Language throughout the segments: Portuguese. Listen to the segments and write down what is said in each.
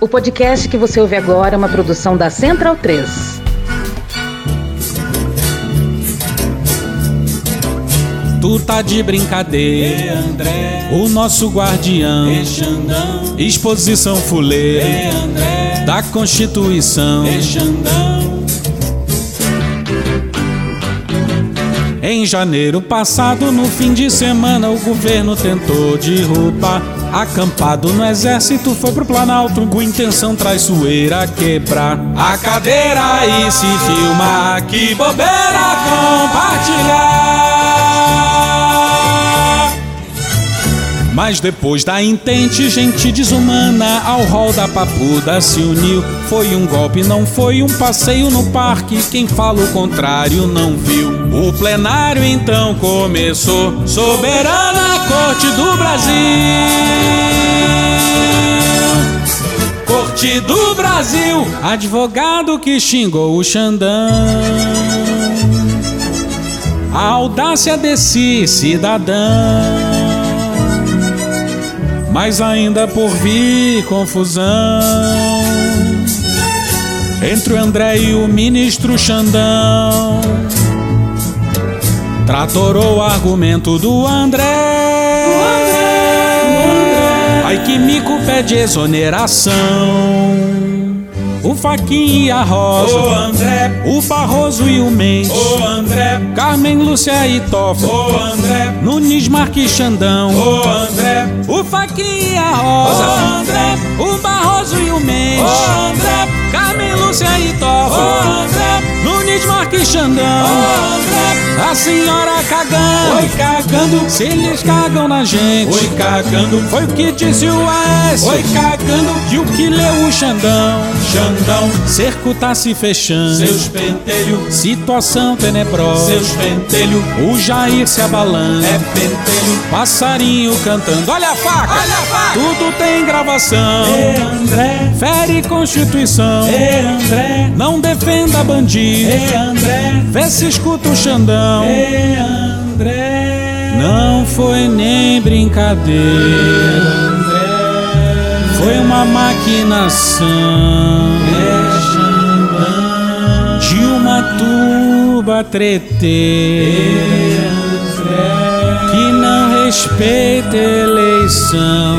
O podcast que você ouve agora é uma produção da Central 3. Tu tá de brincadeira, André, o nosso guardião, Xandão, exposição fuleira, André, da Constituição, Em janeiro passado, no fim de semana, o governo tentou derrubar. Acampado no exército, foi pro Planalto com intenção traiçoeira quebrar a cadeira e se filmar. Que bobeira compartilhar. Mas depois da intente, gente desumana ao rol da papuda se uniu. Foi um golpe, não foi um passeio no parque. Quem fala o contrário não viu. O plenário então começou. Soberana Corte do Brasil. Corte do Brasil. Advogado que xingou o Xandão. A audácia desse cidadão mas ainda por vir confusão entre o André e o ministro Xandão. Tratorou o argumento do André. Ai que mico pede exoneração. O Faquinha e a Rosa, Ô André, o Barroso e o Mendes, ô André, Carmen Lúcia e Toffoli, ô André, Nunes Marques Xandão, ô André, o Faquinha e a Rosa, Ô, André. o Barroso e o Mendes, ô André, Carmen Lúcia e ô Toffoli, André, Nunes Marques Xandão, a senhora cagando, Oi, cagando. se eles cagam na gente, Oi, cagando. foi o que disse o Aécio, Oi, cagando. e o que leu o Xandão, Xandão, cerco tá se fechando, seus pentelhos, situação tenebrosa, seus pentelhos, o Jair se abalando, é pentelho. passarinho cantando, olha a faca, Olha a faca. tudo tem gravação, Ê André, fere Constituição, Ê André, não defenda bandido, Ê André, vê se escuta o Xandão, Ê André, não foi nem brincadeira, André, foi uma maquinação. Ê Xandão, de uma turba treteira. André, que não respeita eleição.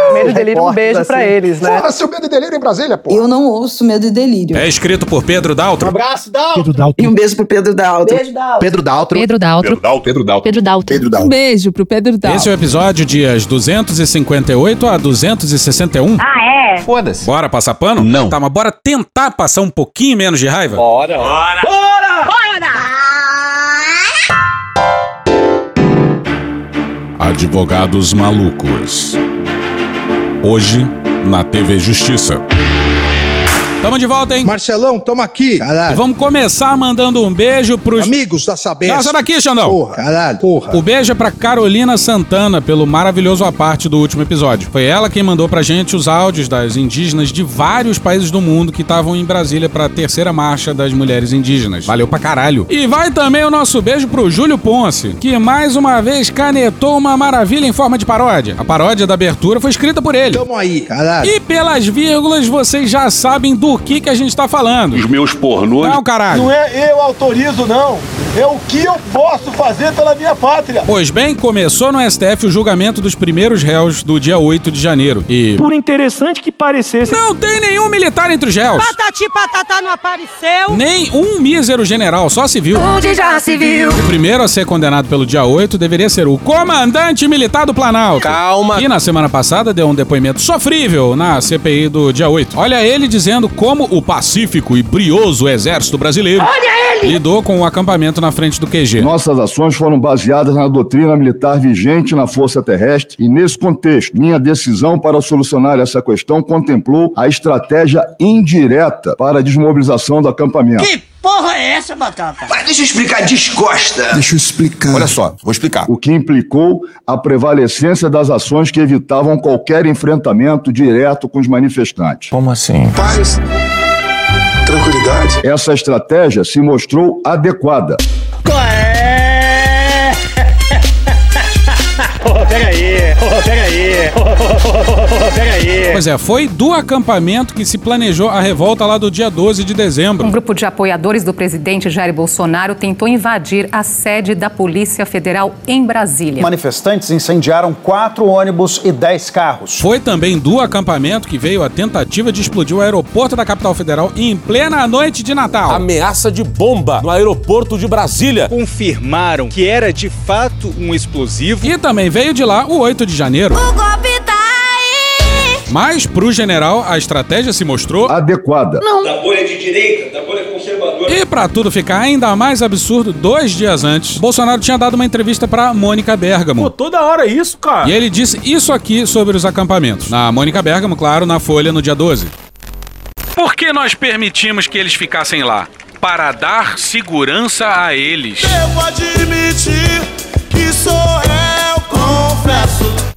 Medo e delírio, um beijo pra eles, né? Porra, seu medo e delírio em Brasília, pô. Eu não ouço medo e delírio. é escrito por Pedro Daltro. Abraço, Dal. Pedro E um beijo pro Pedro Daltro. Beijo da Pedro Daltro. Pedro Daltro. Pedro Dalto. Pedro Dalton. Pedro Dalto. Um beijo pro Pedro Dalton. Esse é o episódio dias 258 a 261. Ah, é? Foda-se. Bora passar pano? Não. Tá, mas bora tentar passar um pouquinho menos de raiva? Advogados malucos. Hoje, na TV Justiça. Tamo de volta, hein? Marcelão, tamo aqui. Caralho. vamos começar mandando um beijo pros. Amigos da Sabesp. Sai daqui, Xandão! Porra, caralho. Porra. O beijo é pra Carolina Santana pelo maravilhoso a parte do último episódio. Foi ela quem mandou pra gente os áudios das indígenas de vários países do mundo que estavam em Brasília pra terceira marcha das mulheres indígenas. Valeu pra caralho. E vai também o nosso beijo pro Júlio Ponce, que mais uma vez canetou uma maravilha em forma de paródia. A paródia da abertura foi escrita por ele. Tamo aí, caralho. E pelas vírgulas, vocês já sabem do o que, que a gente tá falando. Os meus pornôs. Não, caralho. Não é eu autorizo, não. É o que eu posso fazer pela minha pátria. Pois bem, começou no STF o julgamento dos primeiros réus do dia 8 de janeiro. E. Por interessante que parecesse. Não tem nenhum militar entre os réus. Patati patatá não apareceu. Nem um mísero general, só civil. Onde já se viu? O primeiro a ser condenado pelo dia 8 deveria ser o comandante militar do Planalto. Calma. E na semana passada deu um depoimento sofrível na CPI do dia 8. Olha ele dizendo como o pacífico e brioso exército brasileiro lidou com o acampamento na frente do QG. Nossas ações foram baseadas na doutrina militar vigente na Força Terrestre e, nesse contexto, minha decisão para solucionar essa questão contemplou a estratégia indireta para a desmobilização do acampamento. Que porra é essa, Batata? Mas deixa eu explicar, descosta. Deixa eu explicar. Olha só, vou explicar. O que implicou a prevalecência das ações que evitavam qualquer enfrentamento direto com os manifestantes. Como assim? Paz. Tranquilidade. Essa estratégia se mostrou adequada. Oh, peraí, oh, peraí, oh, peraí. Pois é, foi do acampamento que se planejou a revolta lá do dia 12 de dezembro. Um grupo de apoiadores do presidente Jair Bolsonaro tentou invadir a sede da Polícia Federal em Brasília. Manifestantes incendiaram quatro ônibus e dez carros. Foi também do acampamento que veio a tentativa de explodir o aeroporto da capital federal em plena noite de Natal. Ameaça de bomba no aeroporto de Brasília. Confirmaram que era de fato um explosivo. E também veio de lá o 8 de janeiro. O golpe tá aí. Mas, pro general, a estratégia se mostrou adequada. Não. Da bolha de direita, da bolha conservadora. E pra tudo ficar ainda mais absurdo, dois dias antes, Bolsonaro tinha dado uma entrevista pra Mônica Bergamo. Pô, toda hora isso, cara. E ele disse isso aqui sobre os acampamentos. Na Mônica Bergamo, claro, na Folha, no dia 12. Por que nós permitimos que eles ficassem lá? Para dar segurança a eles. Devo admitir que sou eu, confesso.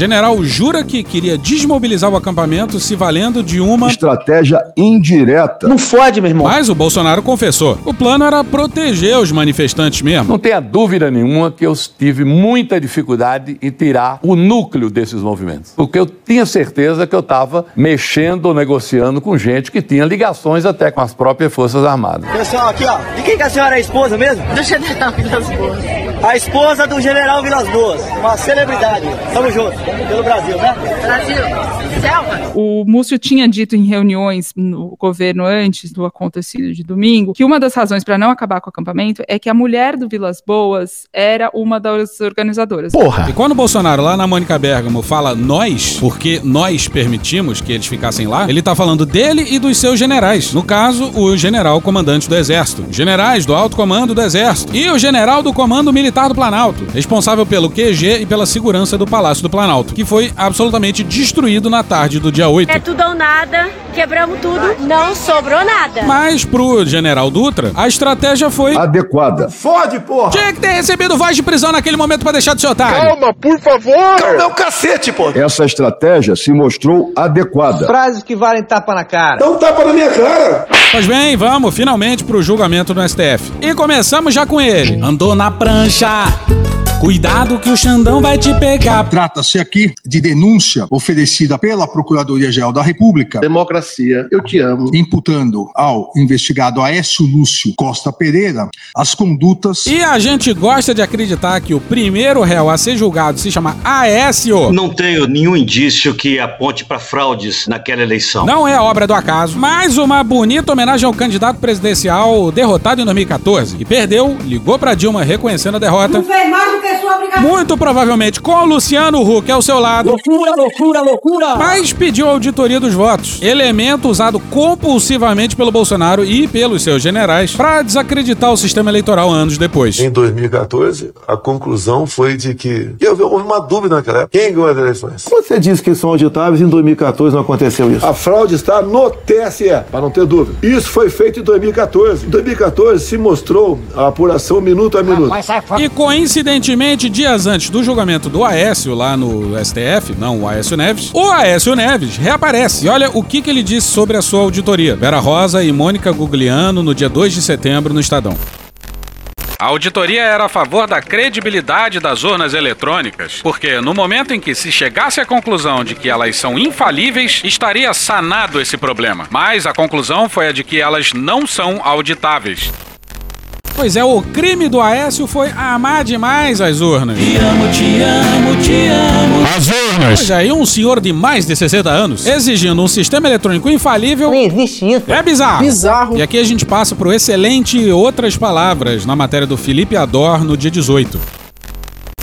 O general jura que queria desmobilizar o acampamento se valendo de uma estratégia indireta. Não fode, meu irmão. Mas o Bolsonaro confessou. O plano era proteger os manifestantes mesmo. Não tenha dúvida nenhuma que eu tive muita dificuldade em tirar o núcleo desses movimentos. Porque eu tinha certeza que eu estava mexendo ou negociando com gente que tinha ligações até com as próprias Forças Armadas. Pessoal, aqui ó, de quem que a senhora é a esposa mesmo? Do general Vilas Boas. A esposa do general Vilas Boas, uma celebridade. Tamo junto, pelo Brasil, né? Brasil. Selva. O Múcio tinha dito em reuniões no governo antes do acontecido de domingo que uma das razões para não acabar com o acampamento é que a mulher do Vilas Boas era uma das organizadoras. Porra! E quando o Bolsonaro lá na Mônica Bergamo fala nós, porque nós permitimos que eles ficassem lá, ele tá falando dele e dos seus generais. No caso, o general comandante do exército, generais do alto comando do exército e o general do comando militar do Planalto, responsável pelo QG e pela segurança do Palácio do Planalto, que foi absolutamente destruído na tarde do dia 8. É tudo ou nada, quebramos tudo, não sobrou nada. Mas pro general Dutra, a estratégia foi adequada. Fode, porra! Tinha que ter recebido voz de prisão naquele momento pra deixar de ser otário. Calma, por favor! Calma, é o cacete, pô! Essa estratégia se mostrou adequada. Frases que valem tapa na cara. Dá um tapa na minha cara! Pois bem, vamos finalmente pro julgamento no STF. E começamos já com ele. Andou na prancha. Cuidado que o Xandão vai te pegar. Trata-se aqui de denúncia oferecida pela Procuradoria-Geral da República. Democracia, eu te amo. Imputando ao investigado Aécio Lúcio Costa Pereira as condutas. E a gente gosta de acreditar que o primeiro réu a ser julgado se chama Aécio. Não tenho nenhum indício que aponte para fraudes naquela eleição. Não é obra do acaso, mas uma bonita homenagem ao candidato presidencial derrotado em 2014 e perdeu, ligou para Dilma reconhecendo a derrota. Não fez mais do que. Muito provavelmente com o Luciano Huck ao seu lado. Loucura, loucura, loucura. Mas pediu auditoria dos votos. Elemento usado compulsivamente pelo Bolsonaro e pelos seus generais para desacreditar o sistema eleitoral anos depois. Em 2014, a conclusão foi de que e houve uma dúvida naquela época. Quem ganhou as eleições? Você disse que são auditáveis, em 2014 não aconteceu isso. A fraude está no TSE, para não ter dúvida. Isso foi feito em 2014. Em 2014 se mostrou a apuração minuto a minuto. E coincidentemente, dias antes do julgamento do Aécio lá no STF, não o Aécio Neves, o Aécio Neves reaparece. E olha o que, que ele disse sobre a sua auditoria. Vera Rosa e Mônica Gugliano no dia 2 de setembro no Estadão. A auditoria era a favor da credibilidade das urnas eletrônicas, porque no momento em que se chegasse à conclusão de que elas são infalíveis, estaria sanado esse problema. Mas a conclusão foi a de que elas não são auditáveis. Pois é, o crime do Aécio foi amar demais as urnas. Te amo, te amo, te amo. As urnas! Pois é, e um senhor de mais de 60 anos exigindo um sistema eletrônico infalível. Não existe isso. É bizarro. Bizarro. E aqui a gente passa pro excelente Outras Palavras na matéria do Felipe Ador no dia 18.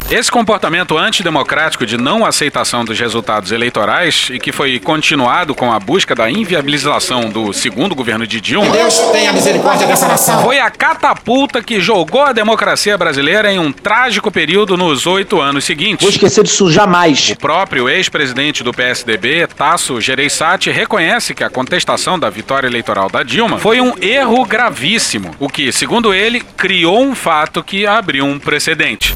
Esse comportamento antidemocrático de não aceitação dos resultados eleitorais e que foi continuado com a busca da inviabilização do segundo governo de Dilma. Deus tenha misericórdia dessa nação. Foi a catapulta que jogou a democracia brasileira em um trágico período nos oito anos seguintes. Vou esquecer disso jamais. O próprio ex-presidente do PSDB, Tasso Gereissati, reconhece que a contestação da vitória eleitoral da Dilma foi um erro gravíssimo, o que, segundo ele, criou um fato que abriu um precedente.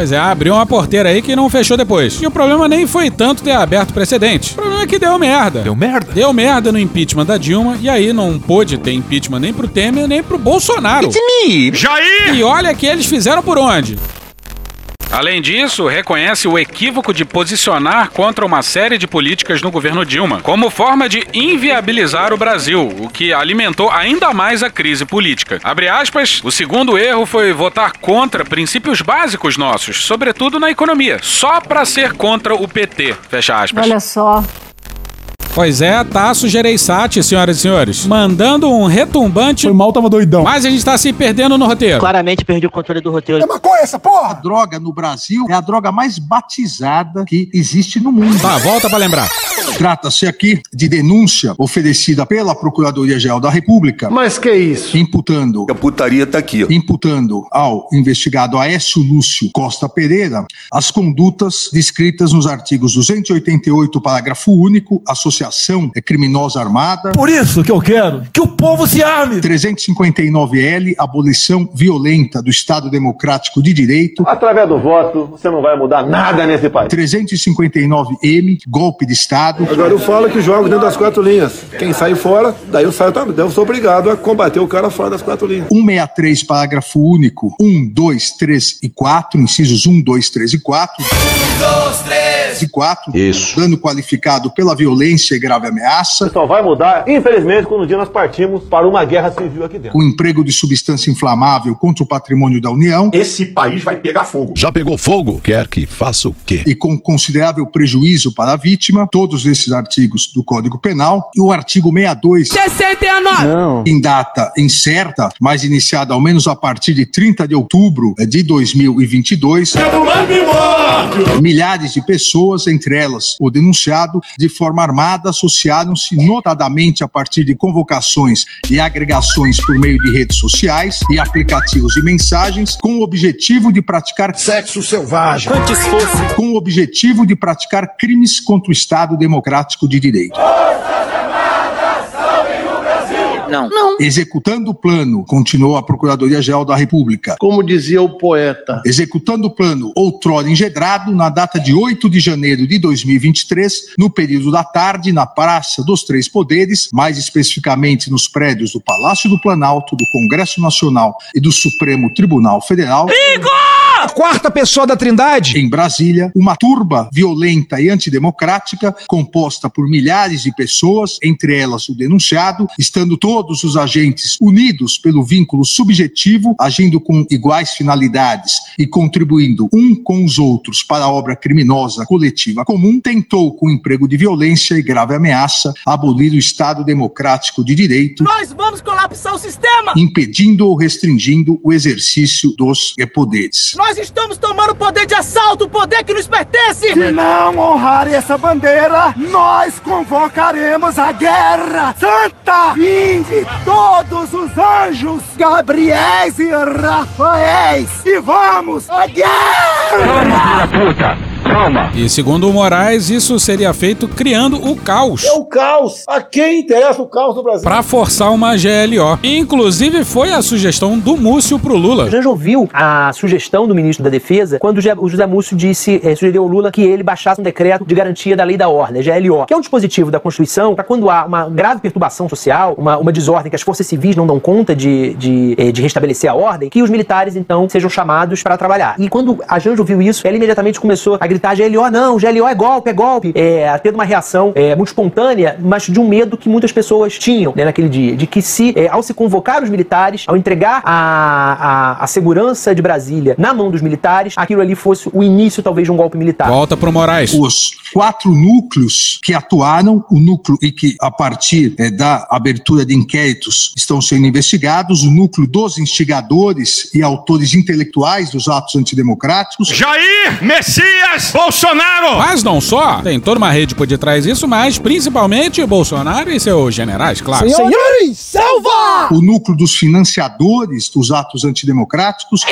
Pois é, abriu uma porteira aí que não fechou depois. E o problema nem foi tanto ter aberto precedente. O problema é que deu merda. Deu merda? Deu merda no impeachment da Dilma e aí não pôde ter impeachment nem pro Temer nem pro Bolsonaro. It's me, Jair! E olha que eles fizeram por onde? Além disso, reconhece o equívoco de posicionar contra uma série de políticas no governo Dilma, como forma de inviabilizar o Brasil, o que alimentou ainda mais a crise política. Abre aspas, o segundo erro foi votar contra princípios básicos nossos, sobretudo na economia, só para ser contra o PT. Fecha aspas. Olha só. Pois é, Tasso Gereissati, senhoras e senhores, mandando um retumbante. Foi mal, tava doidão. Mas a gente tá se perdendo no roteiro. Claramente perdi o controle do roteiro. É maconha essa porra! A droga no Brasil é a droga mais batizada que existe no mundo. Tá, volta pra lembrar. Trata-se aqui de denúncia oferecida pela Procuradoria-Geral da República. Mas que isso? Imputando. A putaria tá aqui, ó. Imputando ao investigado Aécio Lúcio Costa Pereira as condutas descritas nos artigos 288, parágrafo único, associação criminosa armada. Por isso que eu quero que o povo se arme. 359L, abolição violenta do Estado Democrático de Direito. Através do voto, você não vai mudar nada nesse país. 359M, golpe de Estado. Agora eu falo que jogo dentro das quatro linhas. Quem sai fora, daí eu saio também. Eu sou obrigado a combater o cara fora das quatro linhas. 163, parágrafo único, 1, 2, 3 e 4, incisos 1, 2, 3 e 4. 1, 2, 3 e 4. Isso. Dano qualificado pela violência e grave ameaça. Só vai mudar, infelizmente, quando um dia nós partimos para uma guerra civil aqui dentro. O emprego de substância inflamável contra o patrimônio da União. Esse país vai pegar fogo. Já pegou fogo? Quer que faça o quê? E com considerável prejuízo para a vítima, todos esses artigos do Código Penal. E o artigo 62. 69! Não. Em data incerta, mas iniciada ao menos a partir de 30 de outubro de 2022. Milhares de pessoas, entre elas o denunciado, de forma armada, associaram-se notadamente a partir de convocações e agregações por meio de redes sociais e aplicativos de mensagens, com o objetivo de praticar Sexo selvagem. Antes fosse. com o objetivo de praticar crimes contra o Estado Democrático de Direito. Não. Executando o plano, continuou a Procuradoria-Geral da República. Como dizia o poeta. Executando o plano outrora engedrado, na data de 8 de janeiro de 2023, no período da tarde, na Praça dos Três Poderes, mais especificamente nos prédios do Palácio do Planalto, do Congresso Nacional e do Supremo Tribunal Federal. A quarta pessoa da Trindade. Em Brasília, uma turba violenta e antidemocrática, composta por milhares de pessoas, entre elas o denunciado, estando todos os agentes unidos pelo vínculo subjetivo, agindo com iguais finalidades e contribuindo um com os outros para a obra criminosa coletiva comum, tentou, com emprego de violência e grave ameaça, abolir o Estado Democrático de Direito, Nós vamos colapsar o sistema! impedindo ou restringindo o exercício dos poderes. Nós estamos tomando o poder de assalto, o poder que nos pertence! Se não honrarem essa bandeira, nós convocaremos a guerra santa! Vinde todos os anjos, Gabriéis e Rafaéis, e vamos à guerra! puta! Calma. E segundo o Moraes, isso seria feito criando o caos. É o caos. A quem interessa o caos do Brasil? Pra forçar uma GLO. Inclusive, foi a sugestão do Múcio pro Lula. A gente ouviu a sugestão do ministro da Defesa quando o José- Múcio disse, eh, sugeriu ao Lula que ele baixasse um decreto de garantia da lei da ordem, a GLO, que é um dispositivo da Constituição para quando há uma grave perturbação social, uma, uma desordem que as forças civis não dão conta de, de, eh, de restabelecer a ordem, que os militares então sejam chamados para trabalhar. E quando a Janja ouviu isso, ela imediatamente começou a gritar GLO, não, GLO é golpe, é golpe, é, tendo uma reação é, muito espontânea, mas de um medo que muitas pessoas tinham né, naquele dia, de que se, é, ao se convocar os militares, ao entregar a, a, a segurança de Brasília na mão dos militares, aquilo ali fosse o início talvez de um golpe militar. Volta pro Moraes. Os quatro núcleos que atuaram, o núcleo e que, a partir eh, da abertura de inquéritos, estão sendo investigados, o núcleo dos instigadores e autores intelectuais dos atos antidemocráticos. Jair Messias Bolsonaro! Mas não só, tem toda uma rede por detrás disso, mas principalmente Bolsonaro e seus generais, claro. Senhores, selva! O núcleo dos financiadores dos atos antidemocráticos,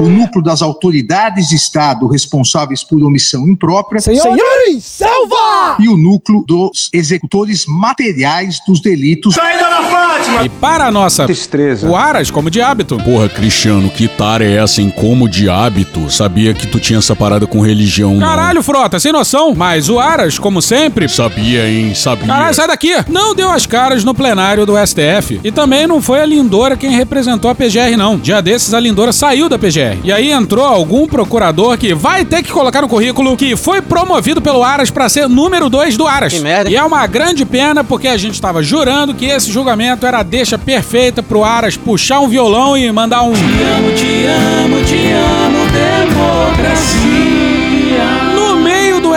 o núcleo das autoridades de Estado responsáveis por omissão imprópria, Senhores, selva! e o núcleo dos executores materiais dos delitos. Sai, dona Fátima! E para a nossa Destreza. o Aras, como de hábito. Porra, Cristiano, que tara é essa em como de hábito? Sabia que tu tinha essa parada com religião, não. Caralho, Frota, sem noção. Mas o Aras, como sempre. Sabia, hein? Sabia. Caralho, sai daqui! Não deu as caras no plenário do STF. E também não foi a Lindora quem representou a PGR, não. Dia desses, a Lindora saiu da PGR. E aí entrou algum procurador que vai ter que colocar no currículo que foi promovido pelo Aras pra ser número 2 do Aras. Que merda. E é uma grande pena porque a gente tava jurando que esse julgamento era a deixa perfeita pro Aras puxar um violão e mandar um. Te amo, te amo, te amo, democracia.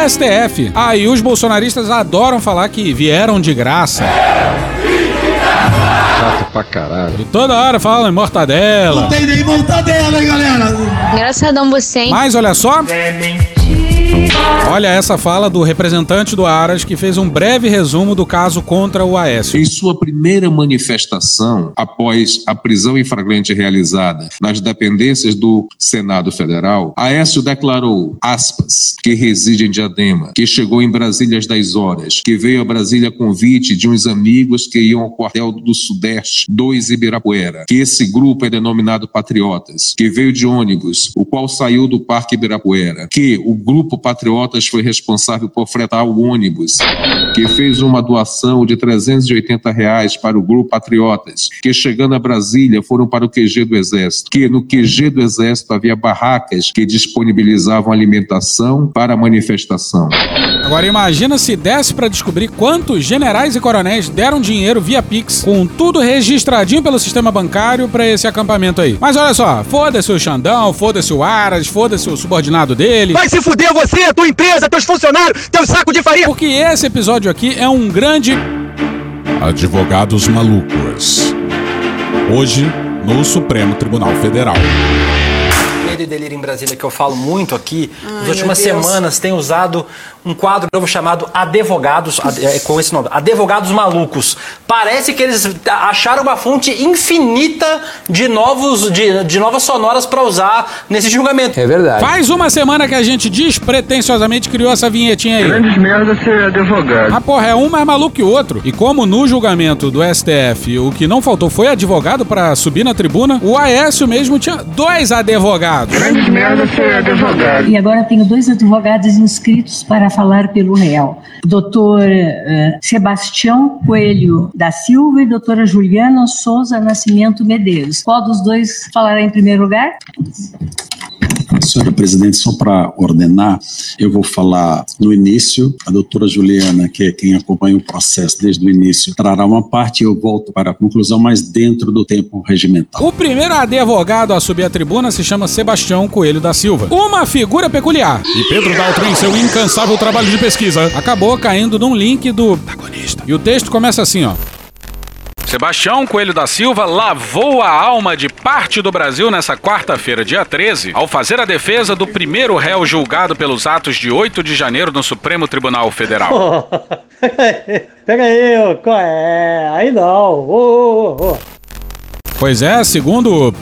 STF. Aí os bolsonaristas adoram falar que vieram de graça. Chato pra caralho. E toda hora falam em mortadela. Tem nem mortadela, hein, galera? Engraçadão você, hein? Mas olha só. Olha essa fala do representante do Aras que fez um breve resumo do caso contra o Aécio. Em sua primeira manifestação, após a prisão em flagrante realizada nas dependências do Senado Federal, Aécio declarou, aspas, que reside em Diadema, que chegou em Brasília às 10 horas, que veio a Brasília a convite de uns amigos que iam ao quartel do Sudeste, 2 Ibirapuera, que esse grupo é denominado Patriotas, que veio de ônibus, o qual saiu do Parque Ibirapuera, que o grupo Patriotas foi responsável por fretar o ônibus, que fez uma doação de 380 reais para o grupo Patriotas, que chegando a Brasília foram para o QG do Exército, que no QG do Exército havia barracas que disponibilizavam alimentação para a manifestação. Agora imagina se desse pra descobrir quantos generais e coronéis deram dinheiro via Pix, com tudo registradinho pelo sistema bancário pra esse acampamento aí. Mas olha só, foda-se o Xandão, foda-se o Aras, foda-se o subordinado dele. Vai se fuder você, tua empresa, teus funcionários, teu saco de farinha! Porque esse episódio aqui é um grande Advogados malucos. Hoje, no Supremo Tribunal Federal. Medo e delírio em Brasília que eu falo muito aqui, nas Ai, últimas meu Deus. semanas tem usado um quadro novo chamado Advogados, ad- é, com esse nome, Advogados Malucos. Parece que eles acharam uma fonte infinita de novos de, de novas sonoras para usar nesse julgamento. É verdade. Faz uma semana que a gente despretensiosamente criou essa vinhetinha aí. Grandes merda ser advogado. Ah, porra, é um mais maluco que o outro. E como no julgamento do STF o que não faltou foi advogado pra subir na tribuna, o Aécio mesmo tinha dois advogados. Grandes merda ser advogado. E agora tenho dois advogados inscritos para falar pelo réu. Doutor eh, Sebastião Coelho da Silva e doutora Juliana Souza Nascimento Medeiros. Qual dos dois falará em primeiro lugar? Senhora presidente, só para ordenar, eu vou falar no início. A doutora Juliana, que é quem acompanha o processo desde o início, trará uma parte e eu volto para a conclusão, mas dentro do tempo regimental. O primeiro advogado a subir a tribuna se chama Sebastião Coelho da Silva. Uma figura peculiar. E Pedro Daltro, em seu incansável trabalho de pesquisa, acabou caindo num link do protagonista. E o texto começa assim, ó. Sebastião Coelho da Silva lavou a alma de parte do Brasil nessa quarta-feira, dia 13, ao fazer a defesa do primeiro réu julgado pelos atos de 8 de janeiro no Supremo Tribunal Federal. Pega aí, qual é? Aí não. Ô, ô, ô. Pois é, segundo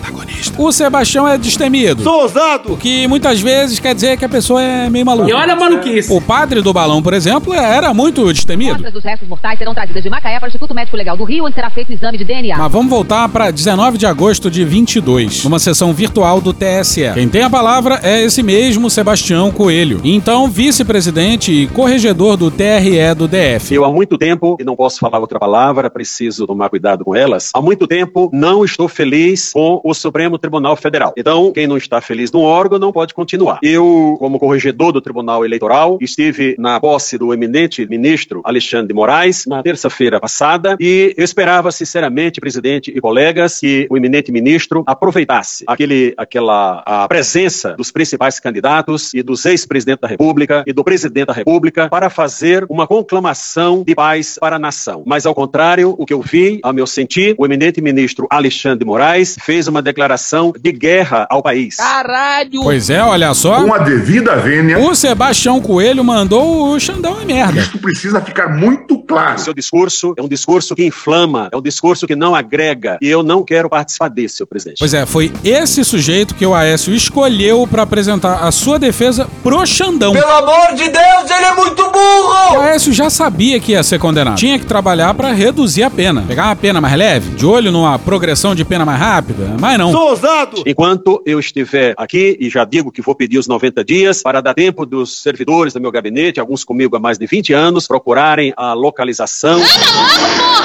o Sebastião é destemido. Sou ousado! O que muitas vezes quer dizer que a pessoa é meio maluca. E olha a maluquice. O padre do balão, por exemplo, era muito destemido. Amostras dos restos mortais serão trazidas de Macaé para o Instituto Médico Legal do Rio, onde será feito o exame de DNA. Mas vamos voltar para 19 de agosto de 22, numa sessão virtual do TSE. Quem tem a palavra é esse mesmo Sebastião Coelho, então vice-presidente e corregedor do TRE do DF. Eu há muito tempo, e não posso falar outra palavra, preciso tomar cuidado com elas, há muito tempo não estou feliz com o Supremo Tribunal Federal. Então, quem não está feliz no órgão não pode continuar. Eu, como corregedor do Tribunal Eleitoral, estive na posse do eminente ministro Alexandre de Moraes na terça-feira passada e eu esperava sinceramente, presidente e colegas, que o eminente ministro aproveitasse aquele, aquela a presença dos principais candidatos e dos ex-presidentes da República e do presidente da República para fazer uma conclamação de paz para a nação. Mas ao contrário, o que eu vi, a meu sentir, o eminente ministro Alexandre de Moraes fez uma declaração de guerra ao país. Caralho! Pois é, olha só. Com a devida vênia. O Sebastião Coelho mandou o Xandão a merda. Isso precisa ficar muito claro. O seu discurso é um discurso que inflama, é um discurso que não agrega. E eu não quero participar desse, senhor presidente. Pois é, foi esse sujeito que o Aécio escolheu para apresentar a sua defesa pro Xandão. Pelo amor de Deus, ele é muito burro! O Aécio já sabia que ia ser condenado. Tinha que trabalhar para reduzir a pena. Pegar uma pena mais leve, de olho numa progressão de pena mais rápida, mas não. Sou ousado! Enquanto eu estiver aqui, e já digo que vou pedir os 90 dias, para dar tempo dos servidores do meu gabinete, alguns comigo há mais de 20 anos, procurarem a localização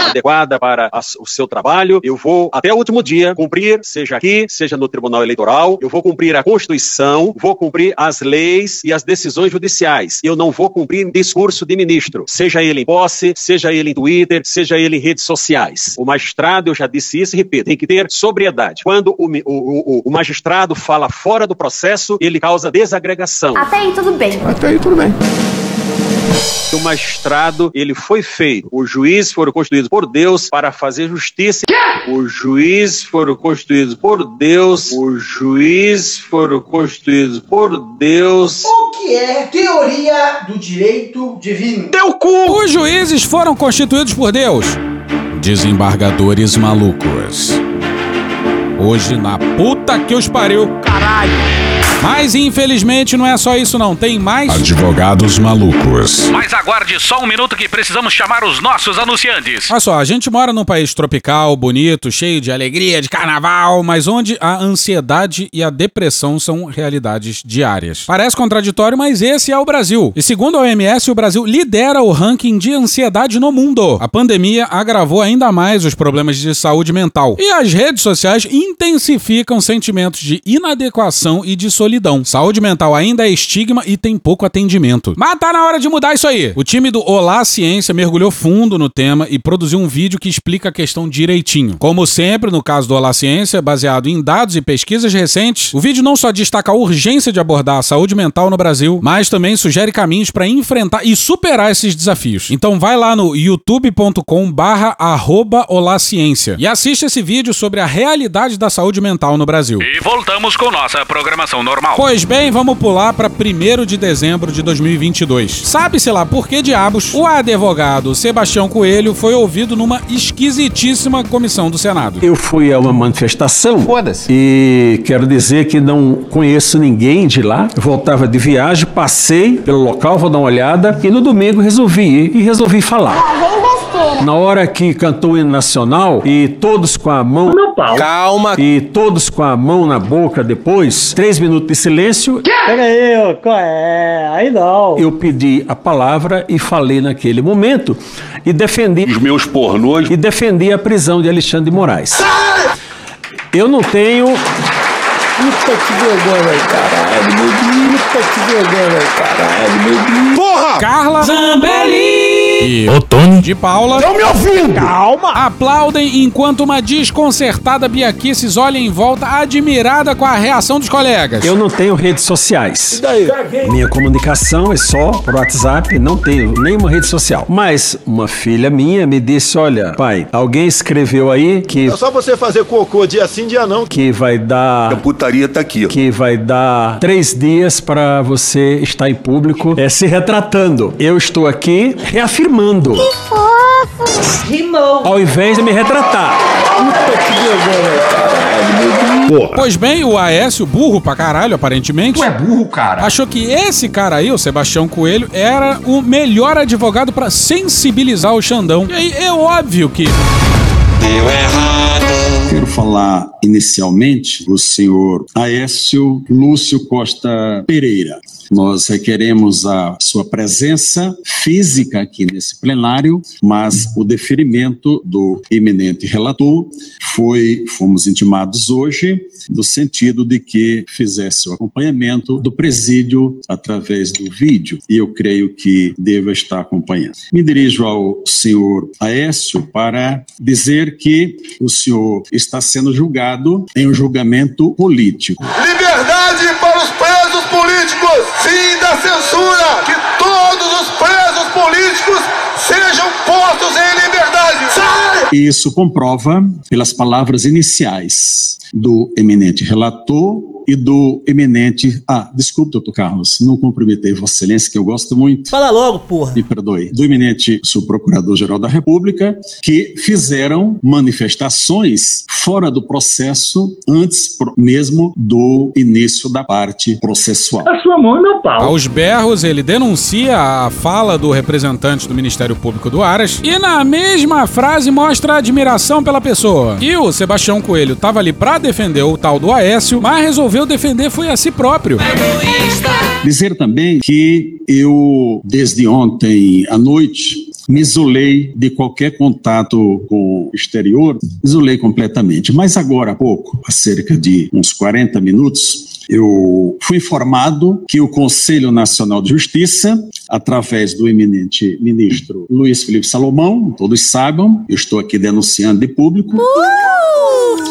adequada para a- o seu trabalho, eu vou, até o último dia, cumprir, seja aqui, seja no Tribunal Eleitoral, eu vou cumprir a Constituição, vou cumprir as leis e as decisões judiciais. Eu não vou cumprir discurso de ministro, seja ele em posse, seja ele em Twitter, seja ele em redes sociais. O magistrado, eu já disse isso e repito, tem que ter sobriedade. Quando o, o- o- o magistrado fala fora do processo, ele causa desagregação. Até aí tudo bem. Até aí tudo bem. O magistrado, ele foi feito. Os juízes foram constituídos por Deus para fazer justiça. Os juízes foram constituídos por Deus. Os juízes foram constituídos por Deus. O que é teoria do direito divino? Teu cu! Os juízes foram constituídos por Deus. Desembargadores malucos. Hoje na puta que os pariu. Caralho. Mas infelizmente não é só isso não, tem mais advogados malucos. Mas aguarde só um minuto que precisamos chamar os nossos anunciantes. Olha só, a gente mora num país tropical, bonito, cheio de alegria, de carnaval, mas onde a ansiedade e a depressão são realidades diárias. Parece contraditório, mas esse é o Brasil. E segundo a OMS, o Brasil lidera o ranking de ansiedade no mundo. A pandemia agravou ainda mais os problemas de saúde mental. E as redes sociais intensificam sentimentos de inadequação e de solidão. Saúde mental ainda é estigma e tem pouco atendimento. Mas tá na hora de mudar isso aí. O time do Olá Ciência mergulhou fundo no tema e produziu um vídeo que explica a questão direitinho. Como sempre, no caso do Olá Ciência, baseado em dados e pesquisas recentes, o vídeo não só destaca a urgência de abordar a saúde mental no Brasil, mas também sugere caminhos para enfrentar e superar esses desafios. Então vai lá no youtube.com barra arroba Ciência e assiste esse vídeo sobre a realidade da saúde mental no Brasil. E voltamos com nossa programação normal. Pois bem, vamos pular para 1 de dezembro de 2022. Sabe-se lá por que diabos o advogado Sebastião Coelho foi ouvido numa esquisitíssima comissão do Senado. Eu fui a uma manifestação e quero dizer que não conheço ninguém de lá. Eu voltava de viagem, passei pelo local, vou dar uma olhada e no domingo resolvi ir e resolvi falar. Na hora que cantou o hino nacional e todos com a mão. Calma! E todos com a mão na boca depois, três minutos de silêncio. Pega aí, qual é? Aí não. Eu pedi a palavra e falei naquele momento e defendi os meus pornôs e defendi a prisão de Alexandre de Moraes. Eu não tenho Puta que vergonha, caralho, meu Deus. Puta que vergonha, caralho, meu Deus. Porra! Carla Zambelli e Otônio de Paula Tão me ouvindo? Calma! Aplaudem enquanto uma desconcertada Bia Kisses olha em volta admirada com a reação dos colegas. Eu não tenho redes sociais. Minha comunicação é só por WhatsApp, não tenho nenhuma rede social. Mas uma filha minha me disse: Olha, pai, alguém escreveu aí que, É só você fazer cocô dia sim, dia não. que vai dar. A putaria tá aqui, ó. Que vai dar três dias para você estar em público é, se retratando. Eu estou aqui reafirmando rimando. Que fofo! Rimou. Ao invés de me retratar. Puta que vergonha, caralho, meu Deus. Pois bem, o Aécio, burro pra caralho, aparentemente. Tu é burro, cara. Achou que esse cara aí, o Sebastião Coelho, era o melhor advogado pra sensibilizar o Xandão. E aí é óbvio que. Deu errado. Quero falar inicialmente o senhor Aécio Lúcio Costa Pereira. Nós requeremos a sua presença física aqui nesse plenário, mas o deferimento do eminente relator foi, fomos intimados hoje, no sentido de que fizesse o acompanhamento do presídio através do vídeo, e eu creio que deva estar acompanhando. Me dirijo ao senhor Aécio para dizer que o senhor está sendo julgado em um julgamento político. Liberdade para os presos políticos! Fim da censura! Que todos os presos políticos sejam postos em liberdade! Sai! Isso comprova pelas palavras iniciais do eminente relator e do eminente. Ah, desculpe, doutor Carlos, não cumprimentei Vossa Excelência, que eu gosto muito. Fala logo, porra. Me perdoe. Do eminente subprocurador-geral da República, que fizeram manifestações fora do processo, antes mesmo do início da parte processual. A sua mão e meu pau. Aos berros, ele denuncia a fala do representante do Ministério Público do Aras e, na mesma frase, mostra admiração pela pessoa. E o Sebastião Coelho tava ali pra defender o tal do Aécio, mas resolveu defender foi a si próprio. Dizer também que eu, desde ontem à noite, me isolei de qualquer contato com o exterior, me isolei completamente. Mas agora há pouco, há cerca de uns 40 minutos, eu fui informado que o Conselho Nacional de Justiça, através do eminente ministro Luiz Felipe Salomão, todos saibam, eu estou aqui denunciando de público,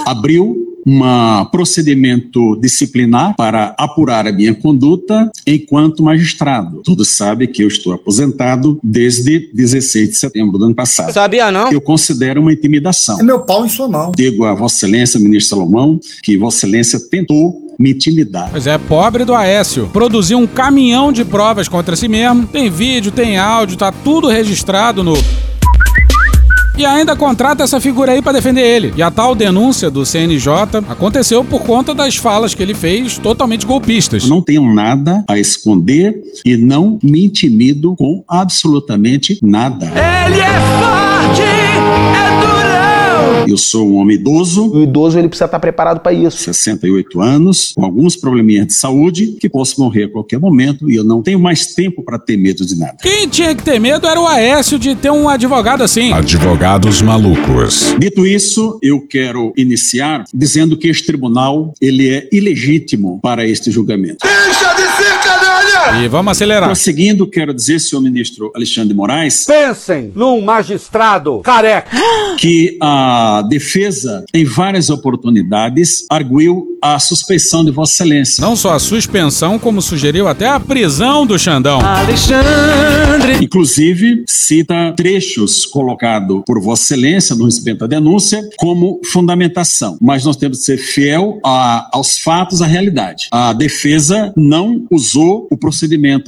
abriu um procedimento disciplinar para apurar a minha conduta enquanto magistrado. Todos sabem que eu estou aposentado desde 16 de setembro do ano passado. Sabia não? Eu considero uma intimidação. É meu pau em sua mão. Digo a Vossa Excelência, ministro Salomão, que Vossa Excelência tentou me intimidar. Pois é, pobre do Aécio. Produziu um caminhão de provas contra si mesmo. Tem vídeo, tem áudio, tá tudo registrado no. E ainda contrata essa figura aí pra defender ele. E a tal denúncia do CNJ aconteceu por conta das falas que ele fez totalmente golpistas. Eu não tenho nada a esconder e não me intimido com absolutamente nada. Ele é forte, é. Eu sou um homem idoso. O idoso ele precisa estar preparado para isso. 68 anos, com alguns probleminhas de saúde, que posso morrer a qualquer momento e eu não tenho mais tempo para ter medo de nada. Quem tinha que ter medo era o Aécio de ter um advogado assim. Advogados malucos. Dito isso, eu quero iniciar dizendo que este tribunal ele é ilegítimo para este julgamento. Deixa de ser! E vamos acelerar. Prosseguindo, quero dizer, senhor ministro Alexandre de Moraes, Pensem num magistrado careca. que a defesa, em várias oportunidades, arguiu a suspeição de Vossa Excelência. Não só a suspensão, como sugeriu até a prisão do Xandão. Alexandre. Inclusive, cita trechos colocados por Vossa Excelência no respeito à denúncia como fundamentação. Mas nós temos que ser fiel a- aos fatos, à realidade. A defesa não usou o procedimento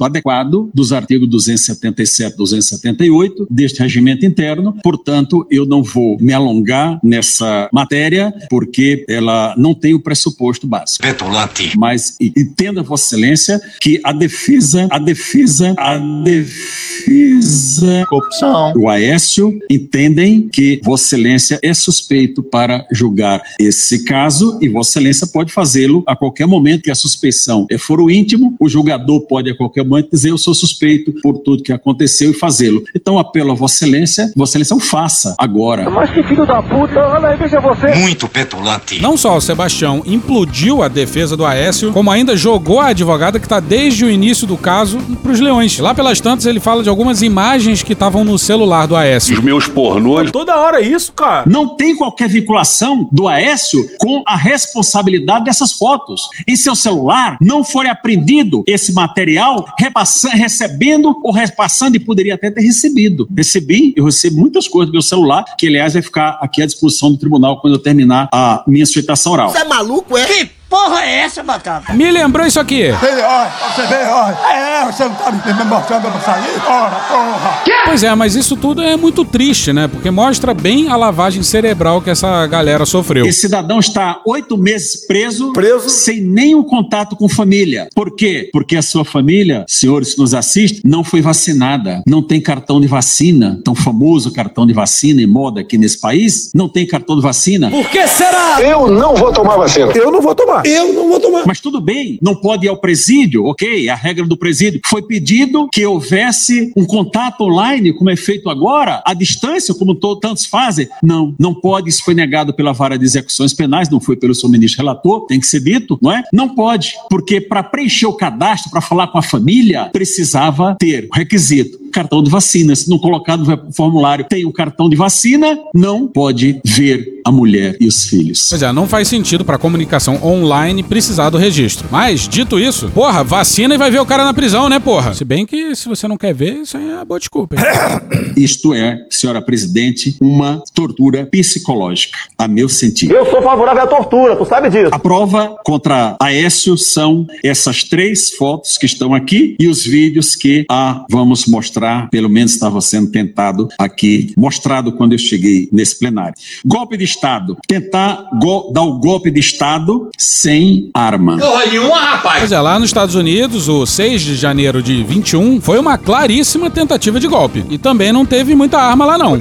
adequado dos artigos 277 e 278 deste regimento interno, portanto, eu não vou me alongar nessa matéria, porque ela não tem o pressuposto básico. Petulante. Mas entenda, Vossa Excelência, que a defesa, a defesa, a defesa. Corrupção. O Aécio entendem que Vossa Excelência é suspeito para julgar esse caso e Vossa Excelência pode fazê-lo a qualquer momento que a suspeição é foro íntimo, o julgador pode a qualquer momento dizer eu sou suspeito por tudo que aconteceu e fazê-lo. Então apelo a Vossa Excelência, Vossa Excelência o faça agora. Mas que filho da puta, olha aí, veja você. Muito petulante. Não só o Sebastião implodiu a defesa do Aécio, como ainda jogou a advogada que tá desde o início do caso pros leões. Lá pelas tantas ele fala de algumas imagens que estavam no celular do Aécio. meus pornôs. Toda hora isso, cara. Não tem qualquer vinculação do Aécio com a responsabilidade dessas fotos. Em seu celular não foi apreendido esse material repassa- recebendo ou repassando e poderia até ter recebido. Recebi, eu recebo muitas coisas do meu celular, que aliás vai ficar aqui à disposição do tribunal quando eu terminar a minha suitação oral. Você é maluco, é? Que porra é essa, Batata? Me lembrou isso aqui. Olha, você vê, olha. É, você não tá me mostrando pra sair? Ora, porra. Pois é, mas isso tudo é muito triste, né? Porque mostra bem a lavagem cerebral que essa galera sofreu. Esse cidadão está oito meses preso, preso, sem nenhum contato com família. Por quê? Porque a sua família, senhores que nos assistem, não foi vacinada. Não tem cartão de vacina, tão famoso cartão de vacina em moda aqui nesse país. Não tem cartão de vacina. Por que será? Eu não vou tomar vacina. Eu não vou tomar. Eu não vou tomar. Mas tudo bem, não pode ir ao presídio, ok? É a regra do presídio. Foi pedido que houvesse um contato online, como é feito agora, à distância, como to- tantos fazem. Não, não pode. Isso foi negado pela vara de execuções penais, não foi pelo seu ministro relator, tem que ser dito, não é? Não pode, porque para preencher o cadastro, para falar com a família, precisava ter o requisito. Cartão de vacina. Se não colocar no formulário tem o cartão de vacina, não pode ver a mulher e os filhos. Pois é, não faz sentido pra comunicação online precisar do registro. Mas, dito isso, porra, vacina e vai ver o cara na prisão, né, porra? Se bem que se você não quer ver, isso aí é boa desculpa. hein? Isto é, senhora presidente, uma tortura psicológica, a meu sentido. Eu sou favorável à tortura, tu sabe disso. A prova contra Aécio são essas três fotos que estão aqui e os vídeos que ah, vamos mostrar, pelo menos estava sendo tentado aqui, mostrado quando eu cheguei nesse plenário. Golpe de Estado. Tentar go- dar o golpe de Estado sem arma. Porra nenhuma, rapaz. Pois é, lá nos Estados Unidos, o 6 de janeiro de 21 foi uma claríssima tentativa de golpe. E também não teve muita arma lá, não.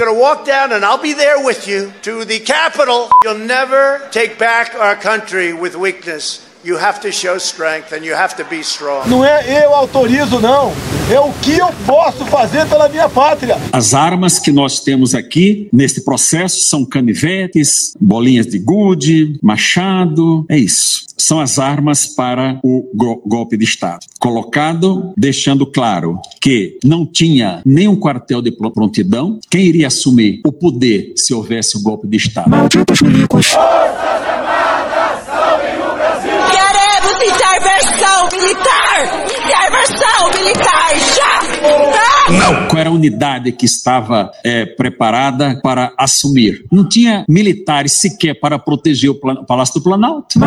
We're you have to show strength, and you have to be strong. Não é eu autorizo, não. É o que eu posso fazer pela minha pátria. As armas que nós temos aqui neste processo são canivetes, bolinhas de gude, machado, é isso. São as armas para o go- golpe de Estado. Colocado, deixando claro que não tinha nenhum quartel de prontidão. Quem iria assumir o poder se houvesse o golpe de Estado? Queremos intervenção militar! Intervenção militar! Já! Não. Qual era a unidade que estava eh, preparada para assumir? Não tinha militares sequer para proteger o Palácio do Planalto.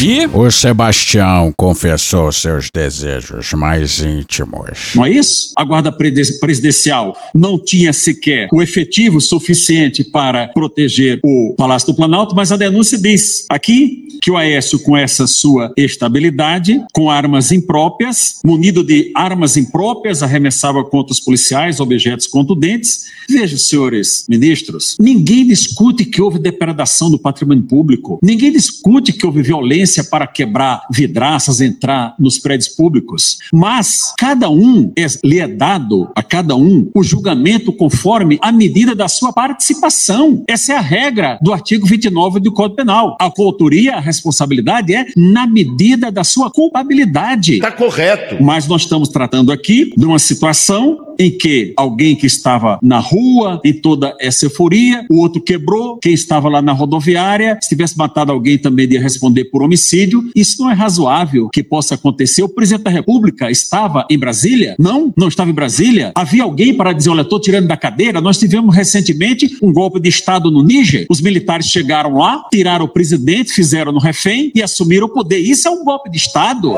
E o Sebastião confessou seus desejos mais íntimos. Não é isso? A guarda presidencial não tinha sequer o efetivo suficiente para proteger o Palácio do Planalto, mas a denúncia diz aqui que o Aécio, com essa sua estabilidade, com armas impróprias, munido de armas impróprias, arremessava contra os policiais objetos contundentes. Veja, senhores ministros, ninguém discute que houve depredação do patrimônio público, ninguém discute que houve violência para quebrar vidraças, entrar nos prédios públicos, mas cada um é, lhe é dado a cada um o julgamento conforme a medida da sua participação. Essa é a regra do artigo 29 do Código Penal. A coautoria, a responsabilidade é na medida da sua culpabilidade. Está correto. Mas nós estamos tratando aqui de uma situação ação em que alguém que estava na rua, em toda essa euforia, o outro quebrou, quem estava lá na rodoviária, se tivesse matado alguém também iria responder por homicídio. Isso não é razoável que possa acontecer. O presidente da República estava em Brasília? Não, não estava em Brasília. Havia alguém para dizer, olha, estou tirando da cadeira. Nós tivemos recentemente um golpe de Estado no Níger. Os militares chegaram lá, tiraram o presidente, fizeram no refém e assumiram o poder. Isso é um golpe de Estado.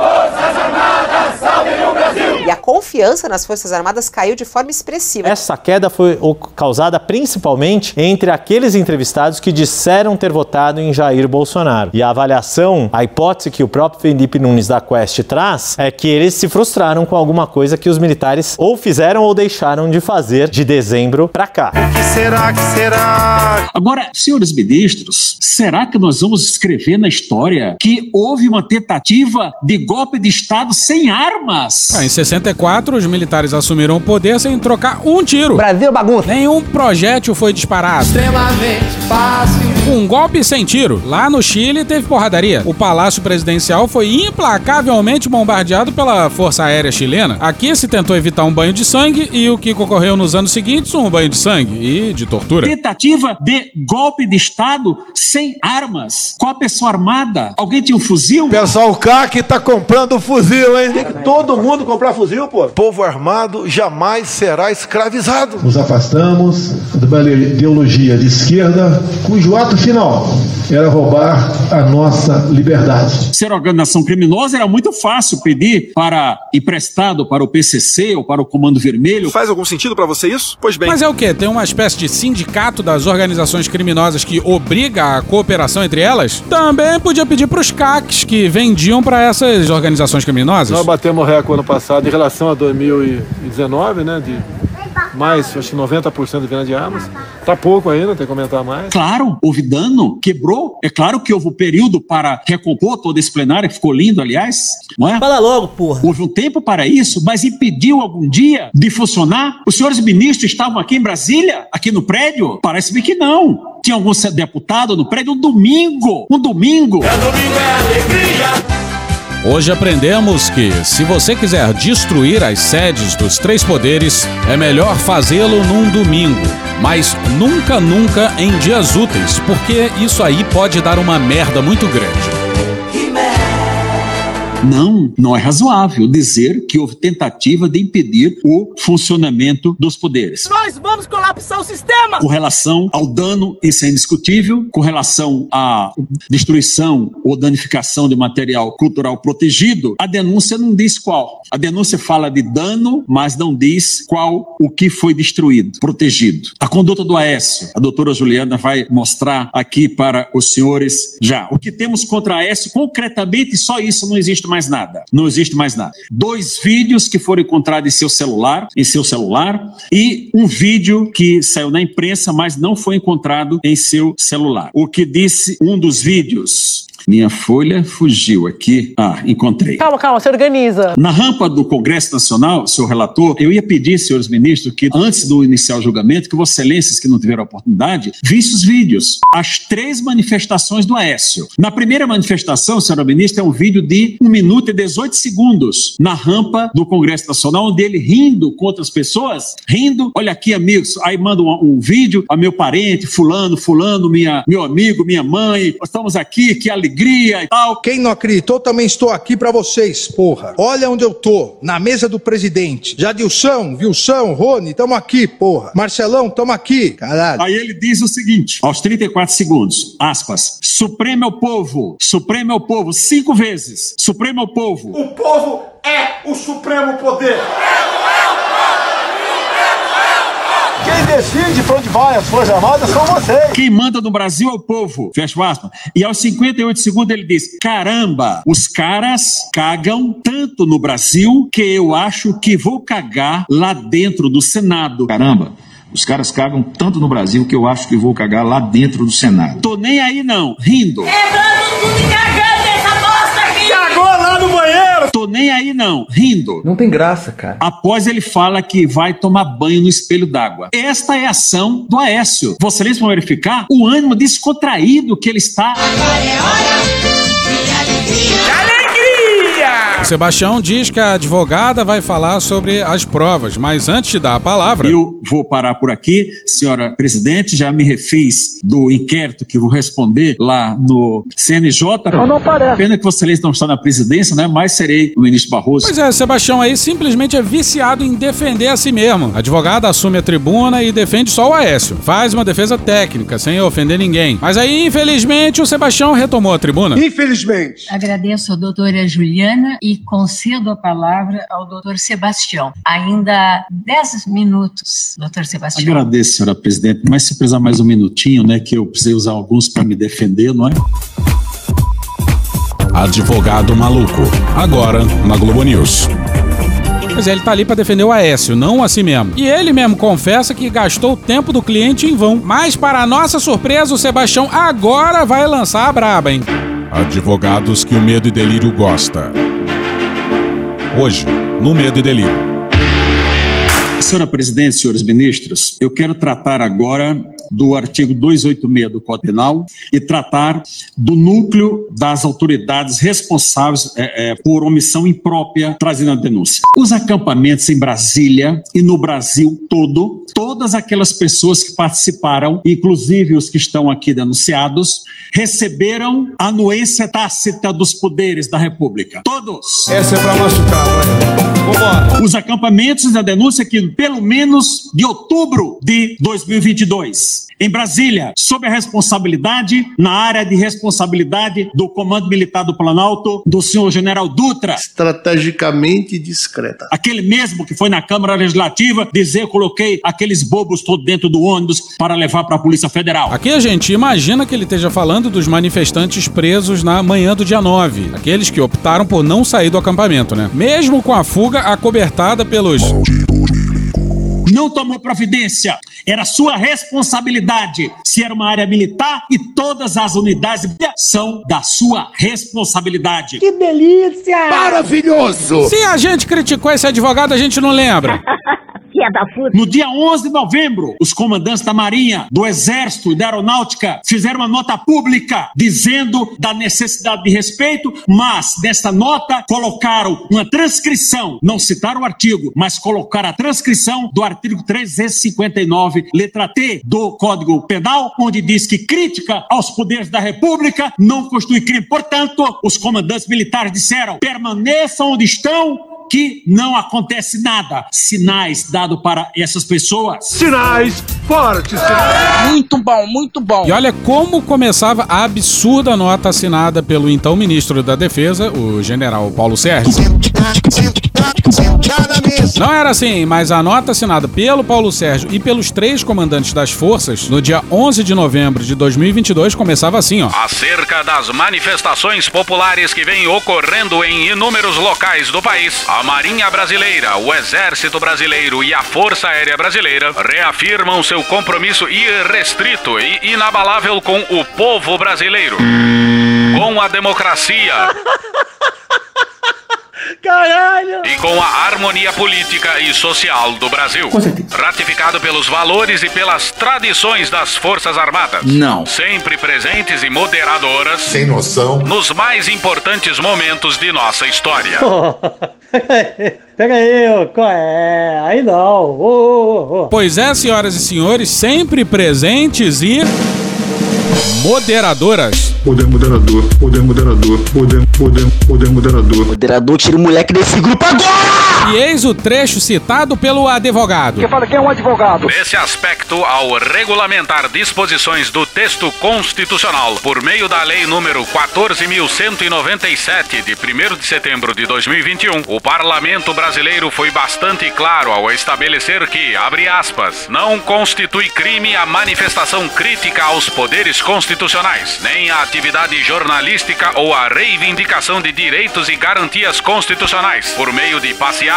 E a confiança nas Forças Armadas caiu de forma expressiva. Essa queda foi o- causada principalmente entre aqueles entrevistados que disseram ter votado em Jair Bolsonaro. E a avaliação, a hipótese que o próprio Felipe Nunes da Quest traz é que eles se frustraram com alguma coisa que os militares ou fizeram ou deixaram de fazer de dezembro pra cá. Que será, que será? Agora, senhores ministros, será que nós vamos escrever na história que houve uma tentativa de golpe de Estado sem armas? Ah, em 64, os militares assumiram o poder sem trocar um tiro. Brasil bagunça. Nenhum projétil foi disparado. Extremamente fácil. Um golpe sem tiro. Lá no Chile teve porradaria. O Palácio Presidencial foi implacavelmente bombardeado pela Força Aérea Chilena. Aqui se tentou evitar um banho de sangue e o que ocorreu nos anos seguintes, um banho de sangue e de tortura. Tentativa de golpe de Estado sem armas, com a pessoa armada. Alguém tinha um fuzil? Pessoal, o CAC tá comprando fuzil, hein? Tem que todo mundo comprar fuzil, pô. Povo armado jamais será escravizado. Nos afastamos de uma ideologia de esquerda cujo ato não. Era roubar a nossa liberdade. Ser organização criminosa era muito fácil pedir para emprestado para o PCC ou para o Comando Vermelho. Faz algum sentido para você isso? Pois bem. Mas é o quê? Tem uma espécie de sindicato das organizações criminosas que obriga a cooperação entre elas? Também podia pedir para os CACs que vendiam para essas organizações criminosas. Nós batemos recorde ano passado em relação a 2019, né? De mais, acho que 90% de venda de armas. Tá pouco ainda, tem que comentar mais. Claro, houve dano, quebrou. É claro que houve um período para recompor todo esse plenário, que ficou lindo, aliás, não é? Fala logo, porra. Houve um tempo para isso, mas impediu algum dia de funcionar? Os senhores ministros estavam aqui em Brasília, aqui no prédio? Parece-me que não. Tinha algum deputado no prédio um domingo. Um domingo. É domingo é alegria. Hoje aprendemos que, se você quiser destruir as sedes dos três poderes, é melhor fazê-lo num domingo. Mas nunca, nunca em dias úteis, porque isso aí pode dar uma merda muito grande. Não, não é razoável dizer que houve tentativa de impedir o funcionamento dos poderes. Nós vamos colapsar o sistema! Com relação ao dano, isso é indiscutível. Com relação à destruição ou danificação de material cultural protegido, a denúncia não diz qual. A denúncia fala de dano, mas não diz qual o que foi destruído, protegido. A conduta do Aécio, a doutora Juliana vai mostrar aqui para os senhores já. O que temos contra Aécio, concretamente, só isso, não existe mais nada. Não existe mais nada. Dois vídeos que foram encontrados em seu celular, em seu celular, e um vídeo que saiu na imprensa, mas não foi encontrado em seu celular. O que disse um dos vídeos minha folha fugiu aqui. Ah, encontrei. Calma, calma, se organiza. Na rampa do Congresso Nacional, senhor relator, eu ia pedir, senhores ministros, que antes do iniciar o julgamento, que Vossas Excelências, que não tiveram a oportunidade, vissem os vídeos. As três manifestações do Aécio. Na primeira manifestação, senhora ministra, é um vídeo de 1 minuto e 18 segundos na rampa do Congresso Nacional, onde ele rindo com outras pessoas, rindo, olha aqui, amigos, aí manda um, um vídeo a meu parente, fulano, fulano, minha, meu amigo, minha mãe, estamos aqui, que alegria alegria e tal. Quem não acreditou, também estou aqui para vocês, porra. Olha onde eu tô, na mesa do presidente. Jadilson, Wilson, Rony, tamo aqui, porra. Marcelão, tamo aqui, caralho. Aí ele diz o seguinte, aos 34 segundos, aspas, Supremo é o povo, Supremo é o povo, cinco vezes, Supremo é o povo. O povo é o supremo poder. Quem decide para onde vai as Forças Armadas são vocês. Quem manda no Brasil é o povo. Fecha aspas. E aos 58 segundos ele diz: caramba, os caras cagam tanto no Brasil que eu acho que vou cagar lá dentro do Senado. Caramba. Os caras cagam tanto no Brasil que eu acho que vou cagar lá dentro do Senado. Tô nem aí não, rindo. Quebrando tudo e cagando Tô nem aí não, rindo. Não tem graça, cara. Após ele fala que vai tomar banho no espelho d'água. Esta é a ação do Aécio. Vocês vão verificar o ânimo descontraído que ele está. Agora é hora de alegria. Sebastião diz que a advogada vai falar sobre as provas, mas antes de dar a palavra. Eu vou parar por aqui, senhora presidente, já me refiz do inquérito que vou responder lá no CNJ. Não, não parece. Pena que vocês não estão na presidência, né? Mas serei o ministro Barroso. Pois é, Sebastião aí simplesmente é viciado em defender a si mesmo. A advogada assume a tribuna e defende só o Aécio. Faz uma defesa técnica, sem ofender ninguém. Mas aí, infelizmente, o Sebastião retomou a tribuna. Infelizmente. Agradeço a doutora Juliana e concedo a palavra ao doutor Sebastião. Ainda 10 minutos, doutor Sebastião. Agradeço, senhora presidente, mas se precisar mais um minutinho, né, que eu precisei usar alguns para me defender, não é? Advogado maluco. Agora na Globo News. Mas ele tá ali pra defender o Aécio, não a si mesmo. E ele mesmo confessa que gastou o tempo do cliente em vão. Mas, para nossa surpresa, o Sebastião agora vai lançar a braba, hein? Advogados que o medo e delírio gosta. Hoje, no Medo e Delírio. Senhora presidente, senhores ministros, eu quero tratar agora do artigo 286 do Código Penal e tratar do núcleo das autoridades responsáveis é, é, por omissão imprópria trazendo a denúncia. Os acampamentos em Brasília e no Brasil todo, todas aquelas pessoas que participaram, inclusive os que estão aqui denunciados, receberam a anuência tácita dos poderes da República. Todos. Essa é pra machucar, vai. Os acampamentos da denúncia que pelo menos de outubro de 2022 em Brasília, sob a responsabilidade, na área de responsabilidade do Comando Militar do Planalto, do senhor General Dutra. Estrategicamente discreta. Aquele mesmo que foi na Câmara Legislativa dizer que coloquei aqueles bobos todos dentro do ônibus para levar para a Polícia Federal. Aqui a gente imagina que ele esteja falando dos manifestantes presos na manhã do dia 9. Aqueles que optaram por não sair do acampamento, né? Mesmo com a fuga acobertada pelos. Não tomou providência. Era sua responsabilidade. Se era uma área militar e todas as unidades são da sua responsabilidade. Que delícia! Maravilhoso! Se a gente criticou esse advogado, a gente não lembra. No dia 11 de novembro, os comandantes da Marinha, do Exército e da Aeronáutica fizeram uma nota pública dizendo da necessidade de respeito, mas nesta nota colocaram uma transcrição, não citaram o artigo, mas colocaram a transcrição do artigo 359, letra T do Código Penal, onde diz que crítica aos poderes da República não constitui crime. Portanto, os comandantes militares disseram: permaneçam onde estão que não acontece nada. Sinais dados para essas pessoas. Sinais fortes. Sinais. Muito bom, muito bom. E olha como começava a absurda nota assinada pelo então ministro da Defesa, o general Paulo Sérgio. Não era assim, mas a nota assinada pelo Paulo Sérgio e pelos três comandantes das forças no dia 11 de novembro de 2022 começava assim, ó. Acerca das manifestações populares que vêm ocorrendo em inúmeros locais do país, a Marinha Brasileira, o Exército Brasileiro e a Força Aérea Brasileira reafirmam seu compromisso irrestrito e inabalável com o povo brasileiro, com a democracia. Caralho! E com a harmonia política e social do Brasil. Ratificado pelos valores e pelas tradições das Forças Armadas. Não. Sempre presentes e moderadoras. Sem noção. Nos mais importantes momentos de nossa história. Pega aí, ô, qual é? Aí não. Ô. Pois é, senhoras e senhores, sempre presentes e moderadoras. Poder moderador, poder moderador, poder, poder, poder moderador. Moderador, tira o moleque desse grupo agora! E eis o trecho citado pelo advogado. fala quem é um advogado? Nesse aspecto, ao regulamentar disposições do texto constitucional por meio da Lei número 14.197, de 1 de setembro de 2021, o Parlamento brasileiro foi bastante claro ao estabelecer que, abre aspas, não constitui crime a manifestação crítica aos poderes constitucionais, nem a atividade jornalística ou a reivindicação de direitos e garantias constitucionais, por meio de passeatas,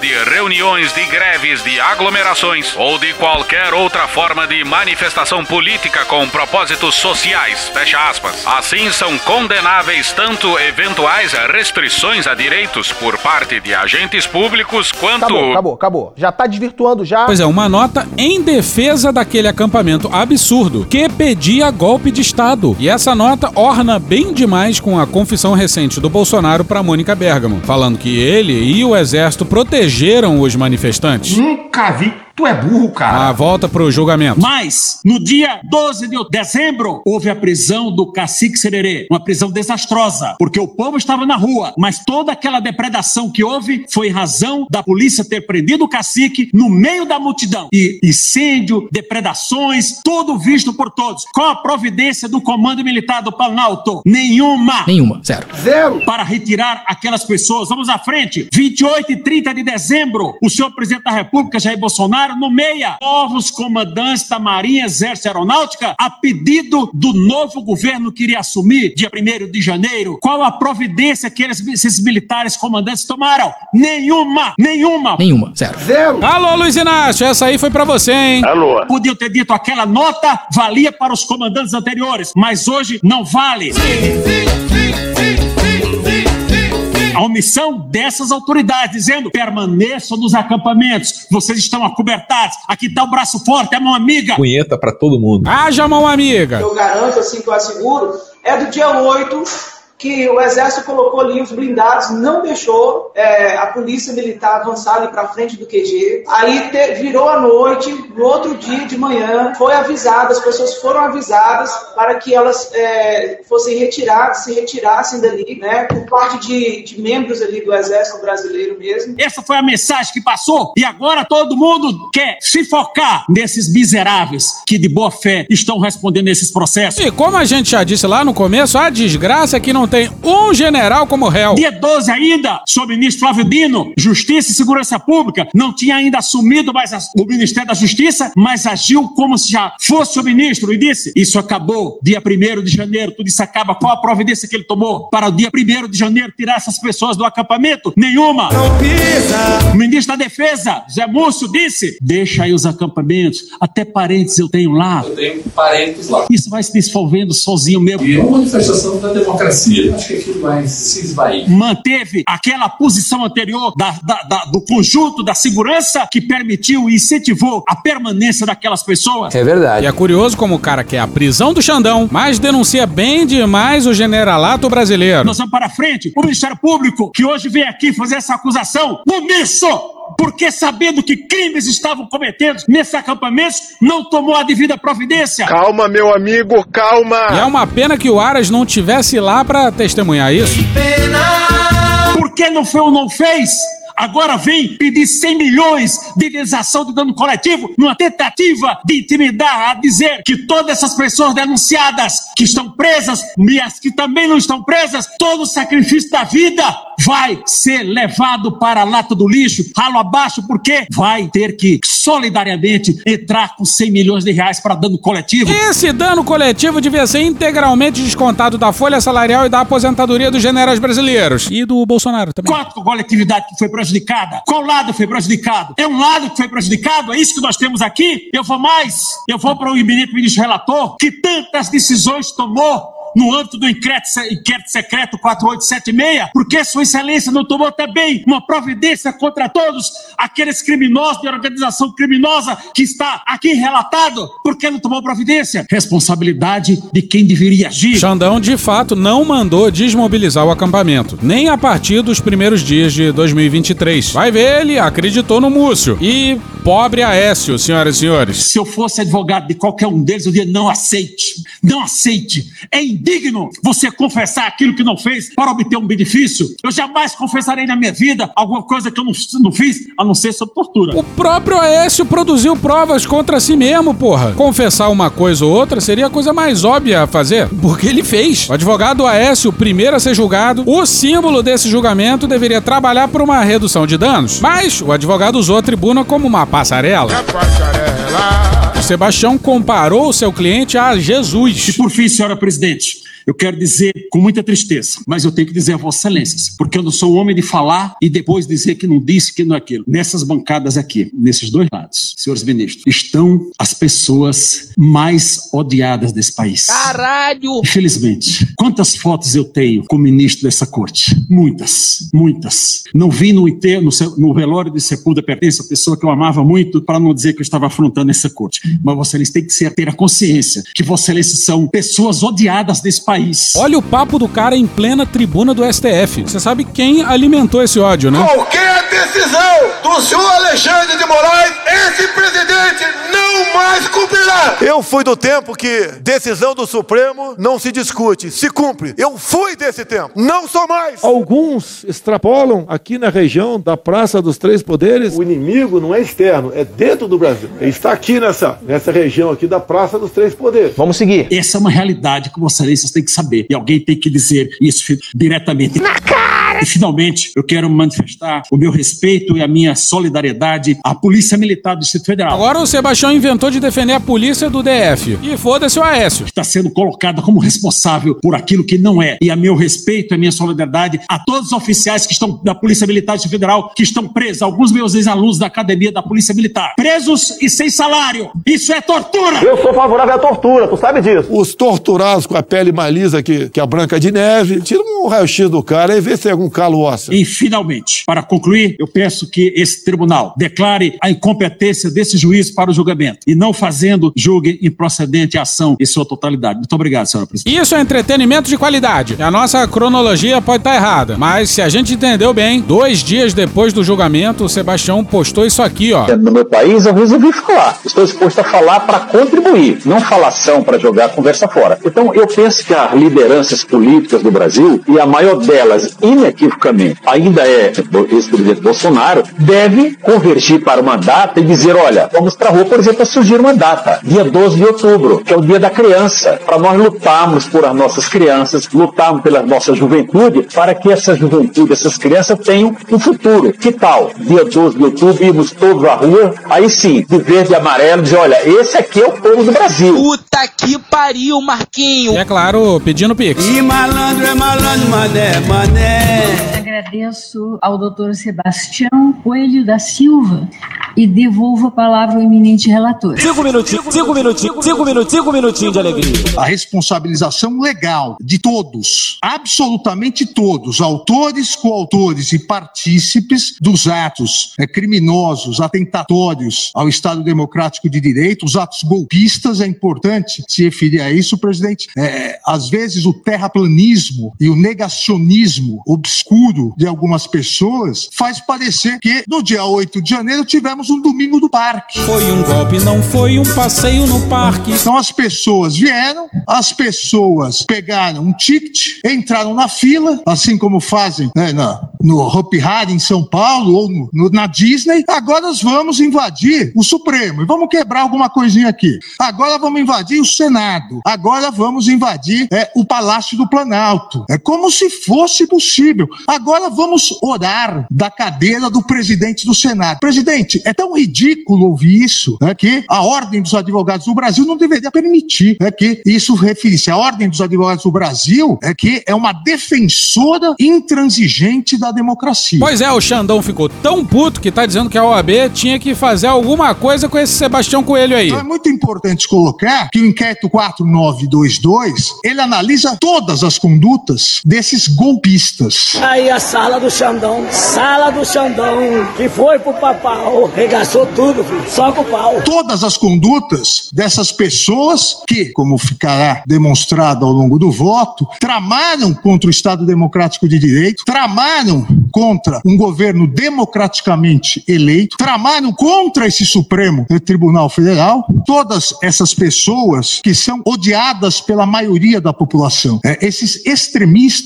de reuniões, de greves, de aglomerações ou de qualquer outra forma de manifestação política com propósitos sociais. Fecha aspas. Assim são condenáveis tanto eventuais restrições a direitos por parte de agentes públicos quanto. Acabou, acabou, acabou. Já tá desvirtuando já. Pois é, uma nota em defesa daquele acampamento absurdo que pedia golpe de Estado. E essa nota orna bem demais com a confissão recente do Bolsonaro para Mônica Bergamo, falando que ele e o exército protegeram os manifestantes. Nunca vi. Tu é burro, cara. A volta pro julgamento. Mas, no dia 12 de dezembro, houve a prisão do cacique Sererê. Uma prisão desastrosa, porque o povo estava na rua, mas toda aquela depredação que houve foi em razão da polícia ter prendido o cacique no meio da multidão. E incêndio, depredações, tudo visto por todos. Qual a providência do Comando Militar do Planalto? Nenhuma. Nenhuma, zero. Zero. Para retirar aquelas pessoas. Vamos à frente. 28 e 30 de dezembro, o senhor presidente da República, Jair Bolsonaro, nomeia novos comandantes da Marinha, Exército e Aeronáutica a pedido do novo governo que iria assumir dia 1 de janeiro. Qual a providência que eles, esses militares comandantes tomaram? Nenhuma! Nenhuma! Nenhuma, zero. Zero. Alô, Luiz Inácio, essa aí foi pra você, hein? Alô. Podiam ter dito aquela nota valia para os comandantes anteriores, mas hoje não vale. A omissão dessas autoridades, dizendo permaneçam nos acampamentos, vocês estão acobertados, aqui está o braço forte, é mão amiga. Punheta pra todo mundo. Haja mão amiga. Eu garanto, assim que eu asseguro, é do dia 8 que o Exército colocou ali os blindados, não deixou é, a polícia militar avançar ali para frente do QG. Aí te, virou a noite, no outro dia de manhã, foi avisado, as pessoas foram avisadas para que elas é, fossem retiradas, se retirassem dali, né, por parte de, de membros ali do Exército Brasileiro mesmo. Essa foi a mensagem que passou e agora todo mundo quer se focar nesses miseráveis que de boa fé estão respondendo esses processos. E como a gente já disse lá no começo, a desgraça é que não tem um general como réu. Dia 12 ainda, o ministro Flávio Dino, Justiça e Segurança Pública, não tinha ainda assumido mais o Ministério da Justiça, mas agiu como se já fosse o ministro e disse: Isso acabou dia 1 de janeiro, tudo isso acaba. Qual a providência que ele tomou para o dia 1 de janeiro tirar essas pessoas do acampamento? Nenhuma. Não pisa. O ministro da Defesa, Zé Múcio, disse: Deixa aí os acampamentos, até parentes eu tenho lá. Eu tenho parentes lá. Isso vai se dissolvendo sozinho mesmo. E é uma manifestação da democracia. Acho que aquilo vai se esvair. Manteve aquela posição anterior da, da, da, do conjunto da segurança que permitiu e incentivou a permanência daquelas pessoas. É verdade. E é curioso como o cara quer a prisão do Xandão, mas denuncia bem demais o generalato brasileiro. Nós vamos para frente. O Ministério Público, que hoje vem aqui fazer essa acusação, omisso! Porque sabendo que crimes estavam cometendo nesses acampamentos, não tomou a devida providência. Calma, meu amigo, calma. E é uma pena que o Aras não tivesse lá para testemunhar isso. Por que não foi ou não fez? agora vem pedir 100 milhões de indenização de dano coletivo numa tentativa de intimidar, a dizer que todas essas pessoas denunciadas que estão presas e as que também não estão presas, todo o sacrifício da vida vai ser levado para a lata do lixo, ralo abaixo, porque vai ter que solidariamente entrar com 100 milhões de reais para dano coletivo. Esse dano coletivo devia ser integralmente descontado da folha salarial e da aposentadoria dos generais brasileiros e do Bolsonaro também. Qual coletividade que foi prejudicada? Qual lado foi prejudicado? É um lado que foi prejudicado? É isso que nós temos aqui? Eu vou mais. Eu vou para o eminente ministro relator que tantas decisões tomou no âmbito do inquérito, inquérito secreto 4876, porque Sua Excelência não tomou também uma providência contra todos aqueles criminosos de organização criminosa que está aqui relatado? Por que não tomou providência? Responsabilidade de quem deveria agir. Xandão, de fato, não mandou desmobilizar o acampamento, nem a partir dos primeiros dias de 2023. Vai ver, ele acreditou no Múcio. E pobre Aécio, senhoras e senhores. Se eu fosse advogado de qualquer um deles, eu diria: não aceite. Não aceite. É indigno você confessar aquilo que não fez para obter um benefício. Eu jamais confessarei na minha vida alguma coisa que eu não, não fiz, a não ser sob tortura. O próprio Aécio produziu provas contra si mesmo, porra. Confessar uma coisa ou outra seria a coisa mais óbvia a fazer, porque ele fez. O advogado Aécio, primeiro a ser julgado, o símbolo desse julgamento deveria trabalhar por uma redução de danos. Mas o advogado usou a tribuna como uma passarela. É passarela. O Sebastião comparou o seu cliente a Jesus. E por fim, senhora presidente, eu quero dizer com muita tristeza, mas eu tenho que dizer a Vossa Excelência, porque eu não sou homem de falar e depois dizer que não disse, que não é aquilo. Nessas bancadas aqui, nesses dois lados, senhores ministros, estão as pessoas mais odiadas desse país. Caralho! Infelizmente, quantas fotos eu tenho com o ministro dessa corte? Muitas, muitas. Não vi no enterro, no, no velório de sepultura pertence a pessoa que eu amava muito, para não dizer que eu estava afrontando essa corte. Mas Vossa Excelência tem que ser, ter a consciência que Vossa Excelência são pessoas odiadas desse país país. Olha o papo do cara em plena tribuna do STF. Você sabe quem alimentou esse ódio, né? Qualquer decisão do senhor Alexandre de Moraes, esse presidente não mais cumprirá. Eu fui do tempo que decisão do Supremo não se discute, se cumpre. Eu fui desse tempo, não sou mais. Alguns extrapolam aqui na região da Praça dos Três Poderes. O inimigo não é externo, é dentro do Brasil. Ele está aqui nessa, nessa região aqui da Praça dos Três Poderes. Vamos seguir. Essa é uma realidade que Vossa Excelência tem que saber. E alguém tem que dizer isso diretamente. Na cara! E finalmente, eu quero manifestar o meu respeito e a minha solidariedade à Polícia Militar do Distrito Federal. Agora o Sebastião inventou de defender a polícia do DF. E foda-se o Aécio. Está sendo colocada como responsável por aquilo que não é. E a meu respeito e a minha solidariedade a todos os oficiais que estão da Polícia Militar do Distrito Federal que estão presos. Alguns meus ex-alunos da Academia da Polícia Militar. Presos e sem salário. Isso é tortura! Eu sou favorável à tortura, tu sabe disso. Os torturados com a pele mais lisa que, que a Branca de Neve. Tira um raio-x do cara e vê se tem algum calo ósseo. E, finalmente, para concluir, eu peço que esse tribunal declare a incompetência desse juiz para o julgamento e não fazendo julgue improcedente a ação em sua totalidade. Muito obrigado, senhora presidente. Isso é entretenimento de qualidade. A nossa cronologia pode estar errada, mas se a gente entendeu bem, dois dias depois do julgamento, o Sebastião postou isso aqui, ó. No meu país, eu resolvi falar. Estou disposto a falar para contribuir, não falação para jogar a conversa fora. Então, eu penso que as lideranças políticas do Brasil, e a maior delas, inequivocamente, ainda é o ex-presidente Bolsonaro, deve convergir para uma data e dizer: olha, vamos para a rua, por exemplo, para surgir uma data, dia 12 de outubro, que é o dia da criança, para nós lutarmos por as nossas crianças, lutarmos pela nossa juventude, para que essa juventude, essas crianças tenham um futuro. Que tal? Dia 12 de outubro, irmos todos à rua, aí sim, de verde e amarelo, dizer: olha, esse aqui é o povo do Brasil. Puta que pariu, Marquinho. E é claro, pedindo pix. E malandro é malandro, mané, mané. Agradeço ao doutor Sebastião Coelho da Silva e devolvo a palavra ao eminente relator. Cinco minutinhos, cinco minutinhos, cinco minutinhos, cinco minutinhos de alegria. A responsabilização legal de todos, absolutamente todos, autores, coautores e partícipes dos atos eh, criminosos, atentatórios ao Estado Democrático de Direito, os atos golpistas, é importante se referir a isso, presidente. É, às vezes o terraplanismo e o negacionismo obscuro de algumas pessoas faz parecer que no dia 8 de janeiro tivemos um domingo do parque. Foi um golpe, não foi um passeio no parque. Então as pessoas vieram, as pessoas pegaram um ticket, entraram na fila, assim como fazem né, na, no Hopi Hari em São Paulo ou no, no, na Disney. Agora nós vamos invadir o Supremo e vamos quebrar alguma coisinha aqui. Agora vamos invadir o Senado. Agora vamos invadir é, o Palácio do Planalto. É como se fosse possível. Agora vamos orar da cadeira do presidente do Senado. Presidente, é tão ridículo ouvir isso é, que a Ordem dos Advogados do Brasil não deveria permitir é, que isso referisse. A Ordem dos Advogados do Brasil é que é uma defensora intransigente da democracia. Pois é, o Xandão ficou tão puto que tá dizendo que a OAB tinha que fazer alguma coisa com esse Sebastião Coelho aí. Então é muito importante colocar que o inquérito 4922, ele analisa todas as condutas desses golpistas. Aí a sala do Xandão, sala do Xandão, que foi pro papau, regaçou tudo, filho, só com o pau. Todas as condutas dessas pessoas que, como ficará demonstrado ao longo do voto, tramaram contra o Estado Democrático de Direito, tramaram contra um governo democraticamente eleito, tramaram contra esse Supremo Tribunal Federal, todas essas pessoas que são odiadas pela maioria da população. É, esses extremistas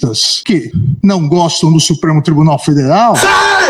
que não gostam do Supremo Tribunal Federal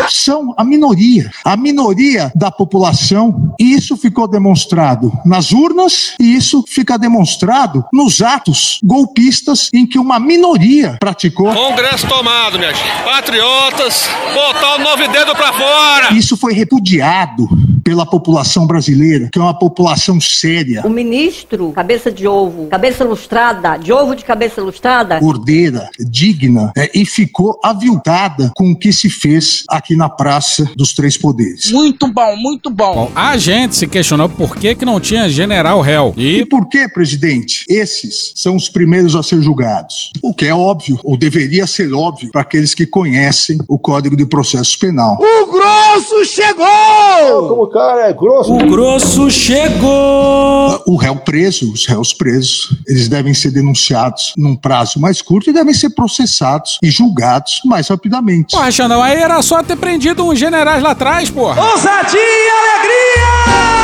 são a minoria, a minoria da população, e isso ficou demonstrado nas urnas e isso fica demonstrado nos atos golpistas em que uma minoria praticou. Congresso tomado, minha gente. Patriotas, botar o nove dedo pra fora. Isso foi repudiado pela população brasileira, que é uma população séria. O ministro, cabeça de ovo, cabeça lustrada, de ovo de cabeça lustrada, ordeira, digna, é, e ficou aviltada com o que se fez aqui na Praça dos Três Poderes. Muito bom, muito bom. Bom, a gente se questionou por que, que não tinha general réu. E... e por que, presidente? Esses são os primeiros a ser julgados. O que é óbvio, ou deveria ser óbvio, para aqueles que conhecem o Código de Processo Penal. O grosso chegou! Como cara é grosso. O grosso chegou! O réu preso, os réus presos, eles devem ser denunciados num prazo mais curto e devem ser processados e julgados mais rapidamente. Porra, Xandão, aí era só ter prendido uns generais lá atrás, porra. Ousadia e alegria!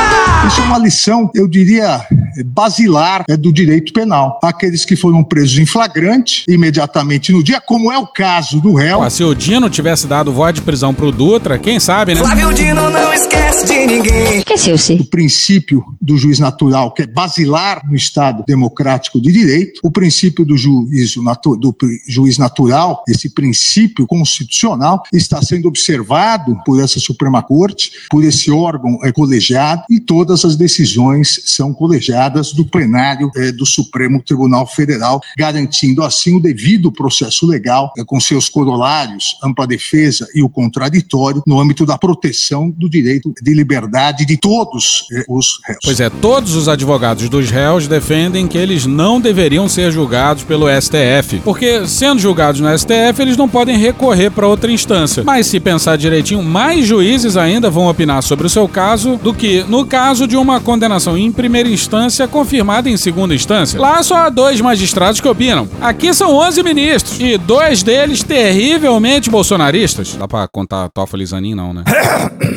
Isso é uma lição, eu diria, basilar é, do direito penal. Aqueles que foram presos em flagrante, imediatamente no dia, como é o caso do réu. Pô, se o Dino tivesse dado voz de prisão pro Dutra, quem sabe, né? Flávio Dino não esquece de ninguém. Esqueceu-se. O princípio do juiz natural, que é basilar no Estado democrático de direito, o princípio do, juízo natu do juiz natural, esse princípio constitucional, está sendo observado por essa Suprema Corte, por esse órgão é, colegiado, e todas as decisões são colegiadas do plenário é, do Supremo Tribunal Federal, garantindo assim o devido processo legal, é, com seus corolários, ampla defesa e o contraditório, no âmbito da proteção do direito de liberdade de todos eh, os réus. Pois é, todos os advogados dos réus defendem que eles não deveriam ser julgados pelo STF, porque sendo julgados no STF, eles não podem recorrer para outra instância. Mas se pensar direitinho, mais juízes ainda vão opinar sobre o seu caso do que no caso de uma condenação em primeira instância confirmada em segunda instância. Lá só há dois magistrados que opinam. Aqui são 11 ministros e dois deles terrivelmente bolsonaristas. Dá pra contar Toffoli Zanin, não, né?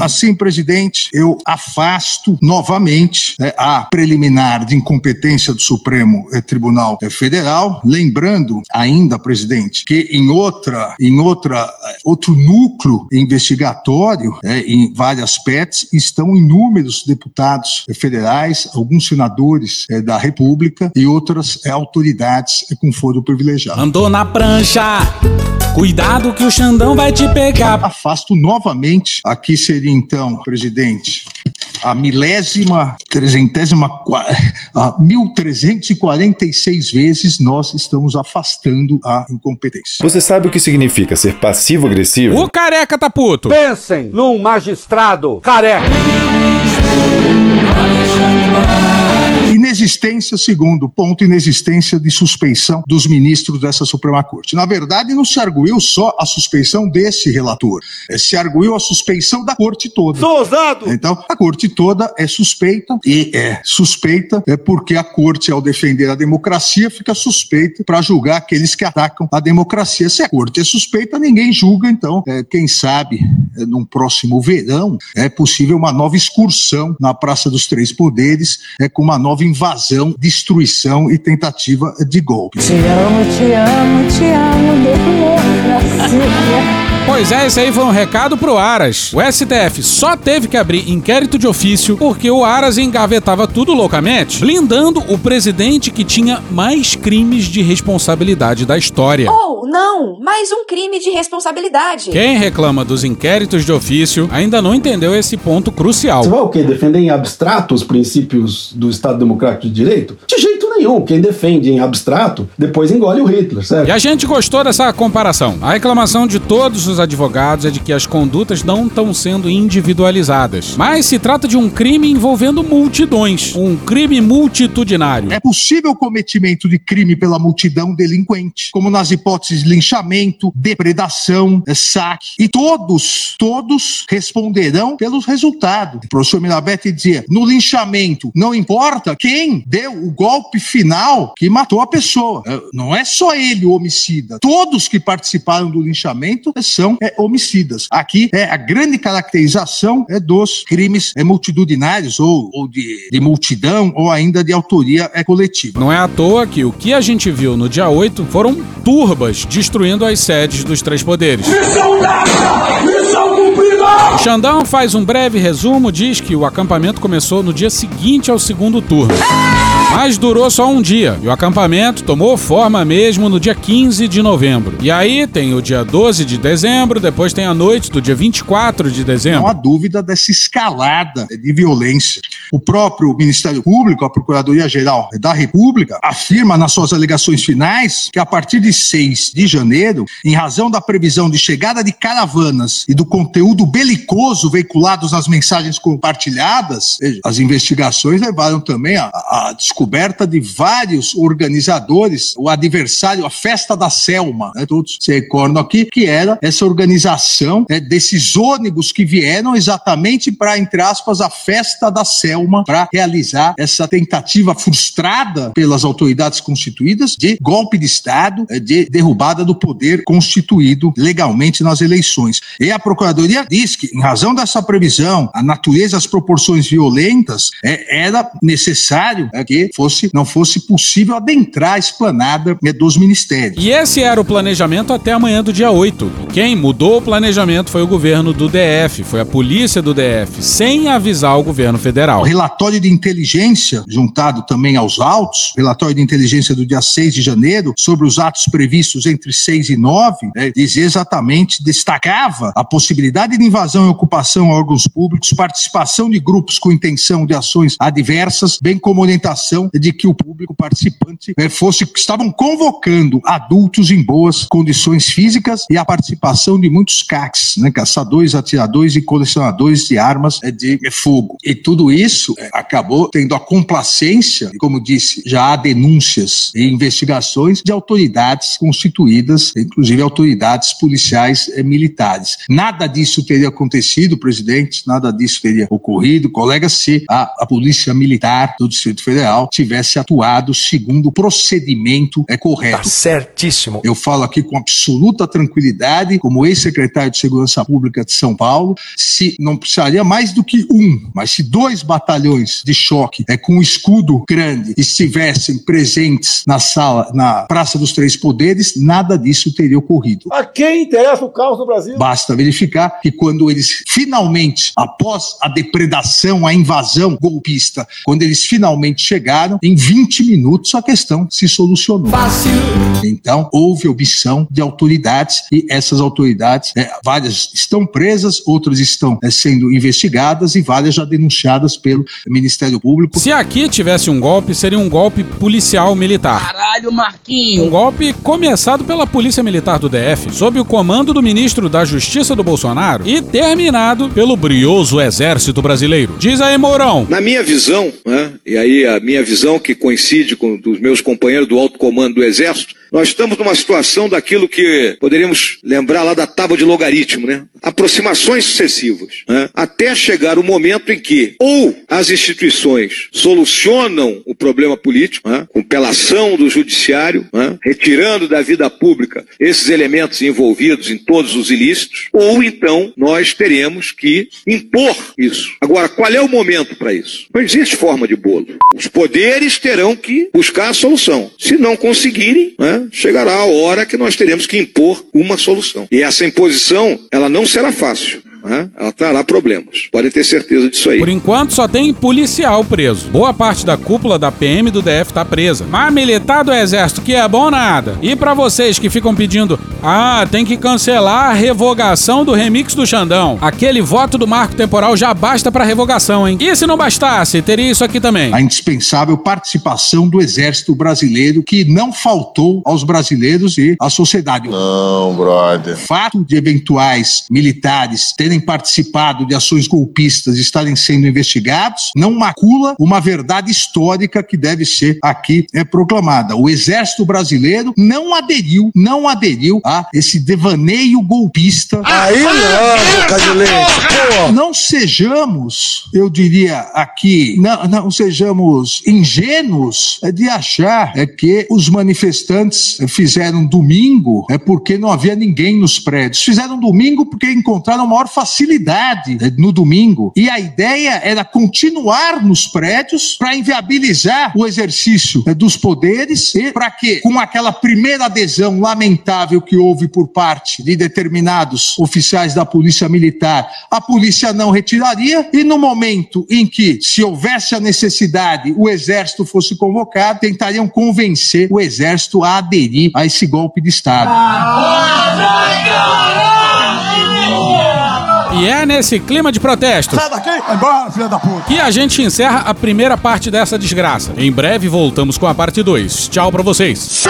Assim, presidente, eu afasto novamente né, a preliminar de incompetência do Supremo eh, Tribunal eh, Federal, lembrando ainda, presidente, que em outra, em outra, eh, outro núcleo investigatório, eh, em várias PETs, estão inúmeros deputados federais, alguns senadores eh, da República e outras eh, autoridades com foro privilegiado. Andou na prancha! Cuidado que o Xandão vai te pegar. Afasto novamente. Aqui seria então, presidente, a milésima, trezentésima, a 1346 vezes nós estamos afastando a incompetência. Você sabe o que significa ser passivo-agressivo? O careca tá puto. Pensem num magistrado careca. Inexistência, segundo ponto, inexistência de suspeição dos ministros dessa Suprema Corte. Na verdade, não se arguiu só a suspeição desse relator, eh, se arguiu a suspeição da Corte toda. Sou ousado! Então, a Corte toda é suspeita e é suspeita é porque a Corte, ao defender a democracia, fica suspeita para julgar aqueles que atacam a democracia. Se a Corte é suspeita, ninguém julga. Então, é, quem sabe, é, num próximo verão, é possível uma nova excursão na Praça dos Três Poderes, é, com uma nova invasão, destruição e tentativa de golpe. Te amo, te amo, te amo, democracia. Pois é, esse aí foi um recado pro Aras. O STF só teve que abrir inquérito de ofício porque o Aras engavetava tudo loucamente, blindando o presidente que tinha mais crimes de responsabilidade da história. Ou, não, mais um crime de responsabilidade. Quem reclama dos inquéritos de ofício ainda não entendeu esse ponto crucial. Você vai o quê? Defender em abstrato os princípios do Estado Democrático de Direito? De jeito nenhum. Quem defende em abstrato, depois engole o Hitler, certo? E a gente gostou dessa comparação. A reclamação de todos os advogados é de que as condutas não estão sendo individualizadas. Mas se trata de um crime envolvendo multidões. Um crime multitudinário. É possível cometimento de crime pela multidão delinquente, como nas hipóteses de linchamento, depredação, eh, saque. E todos, todos responderão pelos resultados. O professor Mirabete dizia: no linchamento, não importa quem deu o golpe final que matou a pessoa. Eh, Não é só ele o homicida. Todos que participaram do linchamento eh, são eh, homicidas. Aqui é a grande caracterização é dos crimes eh, multitudinários ou, ou de, de multidão ou ainda de autoria é coletiva. Não é à toa que o que a gente viu no dia 8 foram turbas destruindo as sedes dos três poderes. Missão dada! Missão cumprida! O Xandão faz um breve resumo, diz que o acampamento começou no dia seguinte ao segundo turno. Mas durou só um dia, e o acampamento tomou forma mesmo no dia 15 de novembro. E aí tem o dia 12 de dezembro, depois tem a noite do dia 24 de dezembro. Não há dúvida dessa escalada de violência. O próprio Ministério Público, a Procuradoria-Geral da República, afirma nas suas alegações finais que a partir de 6 de janeiro, em razão da previsão de chegada de caravanas e do conteúdo belicoso veiculados nas mensagens compartilhadas, as investigações levaram também à, à descoberta de vários organizadores, o adversário, a festa da Selma, né, todos se recordam aqui, que era essa organização é, desses ônibus que vieram exatamente para, entre aspas, a festa da Selma, para realizar essa tentativa frustrada pelas autoridades constituídas de golpe de Estado, é, de derrubada do poder constituído legalmente nas eleições. E a Procuradoria diz que, em razão dessa previsão, a natureza, as proporções violentas, é, era necessário é, que fosse, não fosse possível adentrar a esplanada dos ministérios. E esse era o planejamento até amanhã do dia 8. Quem mudou o planejamento foi o governo do DF, foi a polícia do DF, sem avisar o governo federal. O relatório de inteligência, juntado também aos autos, relatório de inteligência do dia 6 de janeiro, sobre os atos previstos entre 6 e 9, né, dizia exatamente, destacava a possibilidade de invasão e ocupação a órgãos públicos, participação de grupos com intenção de ações adversas, bem como orientação de que o público participante eh, fosse, estavam convocando adultos em boas condições físicas e a participação de muitos CACs, né, caçadores, atiradores e colecionadores de armas é, de é, fogo. E tudo isso é, acabou tendo a complacência, como disse, já há denúncias e investigações de autoridades constituídas, inclusive autoridades policiais e militares. Nada disso teria acontecido, presidente, nada disso teria ocorrido, colega, se a, a Polícia Militar do Distrito Federal tivesse atuado segundo o procedimento é correto. Tá certíssimo. Eu falo aqui com absoluta tranquilidade, como ex-secretário de Segurança Pública de São Paulo, se não precisaria mais do que um, mas se dois batalhões de choque é, com escudo grande estivessem presentes na sala, na Praça dos Três Poderes, nada disso teria ocorrido. A quem interessa o caos no Brasil? Basta verificar que quando eles finalmente, após a depredação, a invasão golpista, quando eles finalmente chegaram, em 20 minutos a questão se solucionou. Fácil. Então, houve omissão de autoridades e essas autoridades, é, várias estão presas, outras estão é, sendo investigadas e várias já denunciadas pelo Ministério Público. Se aqui tivesse um golpe, seria um golpe policial militar. Caralho, Marquinho. Um golpe começado pela Polícia Militar do DF, sob o comando do ministro da Justiça do Bolsonaro e terminado pelo brioso Exército Brasileiro. Diz aí, Mourão. Na minha visão, né, e aí a minha visão que coincide com dos meus companheiros do alto comando do Exército, nós estamos numa situação daquilo que poderíamos lembrar lá da tábua de logaritmo, né? Aproximações sucessivas, né? até chegar o momento em que ou as instituições solucionam o problema político, né? com pela ação do judiciário, né? retirando da vida pública esses elementos envolvidos em todos os ilícitos, ou então nós teremos que impor isso. Agora, qual é o momento para isso? Não existe forma de bolo. Os poderes terão que buscar a solução. Se não conseguirem, né? Chegará a hora que nós teremos que impor uma solução. E essa imposição, ela não será fácil. Né? Ela trará problemas. Podem ter certeza disso aí. Por enquanto, só tem policial preso. Boa parte da cúpula da PM do DF tá presa. Mas militar do Exército, que é bom nada. E para vocês que ficam pedindo, ah, tem que cancelar a revogação do remix do Xandão. Aquele voto do marco temporal já basta para revogação, hein? E se não bastasse, teria isso aqui também. A indispensável participação do Exército Brasileiro, que não faltou aos brasileiros e à sociedade. Não, brother. Fato de eventuais militares terem participado de ações golpistas e estarem sendo investigados não macula uma verdade histórica que deve ser aqui é, proclamada. O Exército Brasileiro não aderiu, não aderiu a esse devaneio golpista. Aí não, pô. Não sejamos, eu diria aqui, não, não sejamos ingênuos é, de achar é, que os manifestantes fizeram domingo é porque não havia ninguém nos prédios. Fizeram domingo porque encontraram maior facilidade é, no domingo. E a ideia era continuar nos prédios para inviabilizar o exercício é, dos poderes e para que, com aquela primeira adesão lamentável que houve por parte de determinados oficiais da Polícia Militar, a polícia não retiraria e no momento em que, se houvesse a necessidade, o exército fosse convocado, tentariam convencer o exército a aderir a esse golpe de Estado. E é nesse clima de protesto Sai daqui, vai embora, filha da puta. que a gente encerra a primeira parte dessa desgraça. Em breve voltamos com a parte 2. Tchau pra vocês.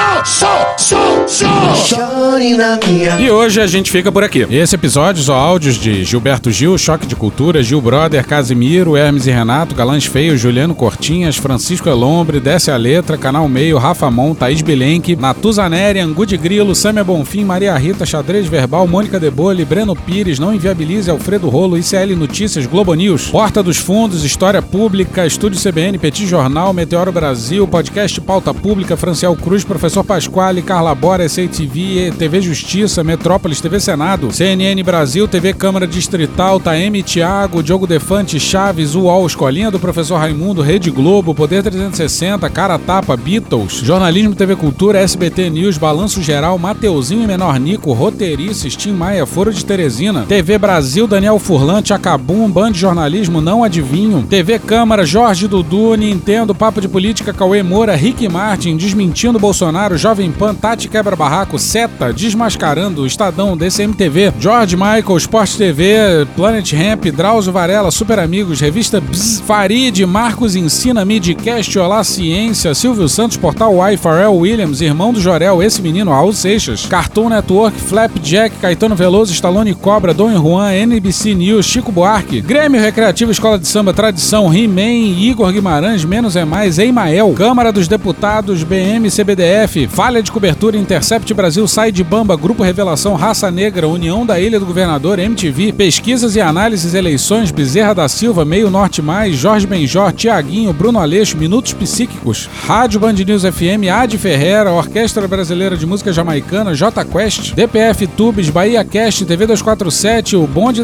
E hoje a gente fica por aqui. Esse episódio são áudios de Gilberto Gil, Choque de Cultura, Gil Brother, Casimiro, Hermes e Renato, Galãs Feio, Juliano Cortinhas, Francisco Elombre, Desce a Letra, Canal Meio, Rafa Mon, Thaís Bilenque, Natuzaneri, Angu de Grilo, Sâmia Bonfim, Maria Rita, Xadrez Verbal, Mônica Debole, Breno Pires, Não Inviabilize, Alfredo Rolo, ICL Notícias, Globo News, Porta dos Fundos, História Pública, Estúdio CBN, Petit Jornal, Meteoro Brasil, Podcast Pauta Pública, Franciel Cruz, Professor Pasquale, Carla Bora, SATV, TV Justiça, Metrópolis, TV Senado, CNN Brasil, TV Câmara Distrital, Taeme Thiago, Diogo Defante, Chaves, UOL, Escolinha do Professor Raimundo, Rede Globo, Poder 360, Cara Tapa, Beatles, Jornalismo TV Cultura, SBT News, Balanço Geral, Mateuzinho e Menor Nico, Roteirices, Tim Maia, Foro de Teresina, TV Brasil, Brasil, Daniel Furlan, Tchacabum, Band de Jornalismo, Não Adivinho, TV Câmara, Jorge Dudu, Nintendo, Papo de Política, Cauê Moura, Rick Martin, Desmentindo Bolsonaro, Jovem Pan, Tati Quebra Barraco, Seta, Desmascarando, Estadão, DCMTV, George Michael, Sport TV, Planet Ramp, Drauzio Varela, Super Amigos, Revista Bzz, Farid, Marcos Ensina, Midcast, Olá Ciência, Silvio Santos, Portal Y, Pharrell Williams, Irmão do Jorel, Esse Menino, Raul Seixas, Cartoon Network, Flapjack, Caetano Veloso, Stallone Cobra, Dom Juan, NBC News, Chico Buarque, Grêmio Recreativo Escola de Samba Tradição, He-Man, Igor Guimarães, Menos é Mais, Eimael, Câmara dos Deputados, BM, CBDF, Falha de Cobertura, Intercept Brasil, Sai de Bamba, Grupo Revelação, Raça Negra, União da Ilha do Governador, MTV, Pesquisas e Análises Eleições, Bezerra da Silva, Meio Norte Mais, Jorge Benjor, Tiaguinho, Bruno Aleixo, Minutos Psíquicos, Rádio Band News FM, Ad Ferreira, Orquestra Brasileira de Música Jamaicana, J Quest, DPF Tubes, Bahia Cast, TV 247, O Bonde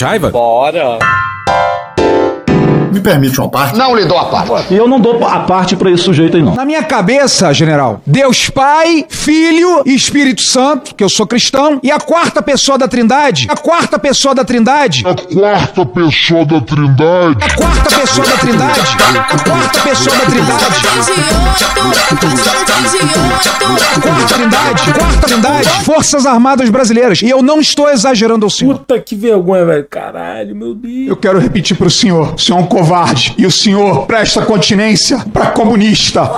raiva? Bora. Me permite uma parte? Não lhe dou a parte. E eu não dou a parte pra esse sujeito aí, não. Na minha cabeça, general, Deus Pai, Filho e Espírito Santo, que eu sou cristão, e a quarta pessoa da Trindade, a quarta pessoa da Trindade, A quarta pessoa da Trindade. a quarta pessoa da Trindade, a quarta pessoa da Trindade, quarta Trindade, quarta Trindade, Forças Armadas Brasileiras. E eu não estou exagerando ao senhor. Puta que vergonha, velho. Caralho, meu Deus. Eu quero repetir pro senhor, o senhor é um covarde. E o senhor presta continência pra comunista.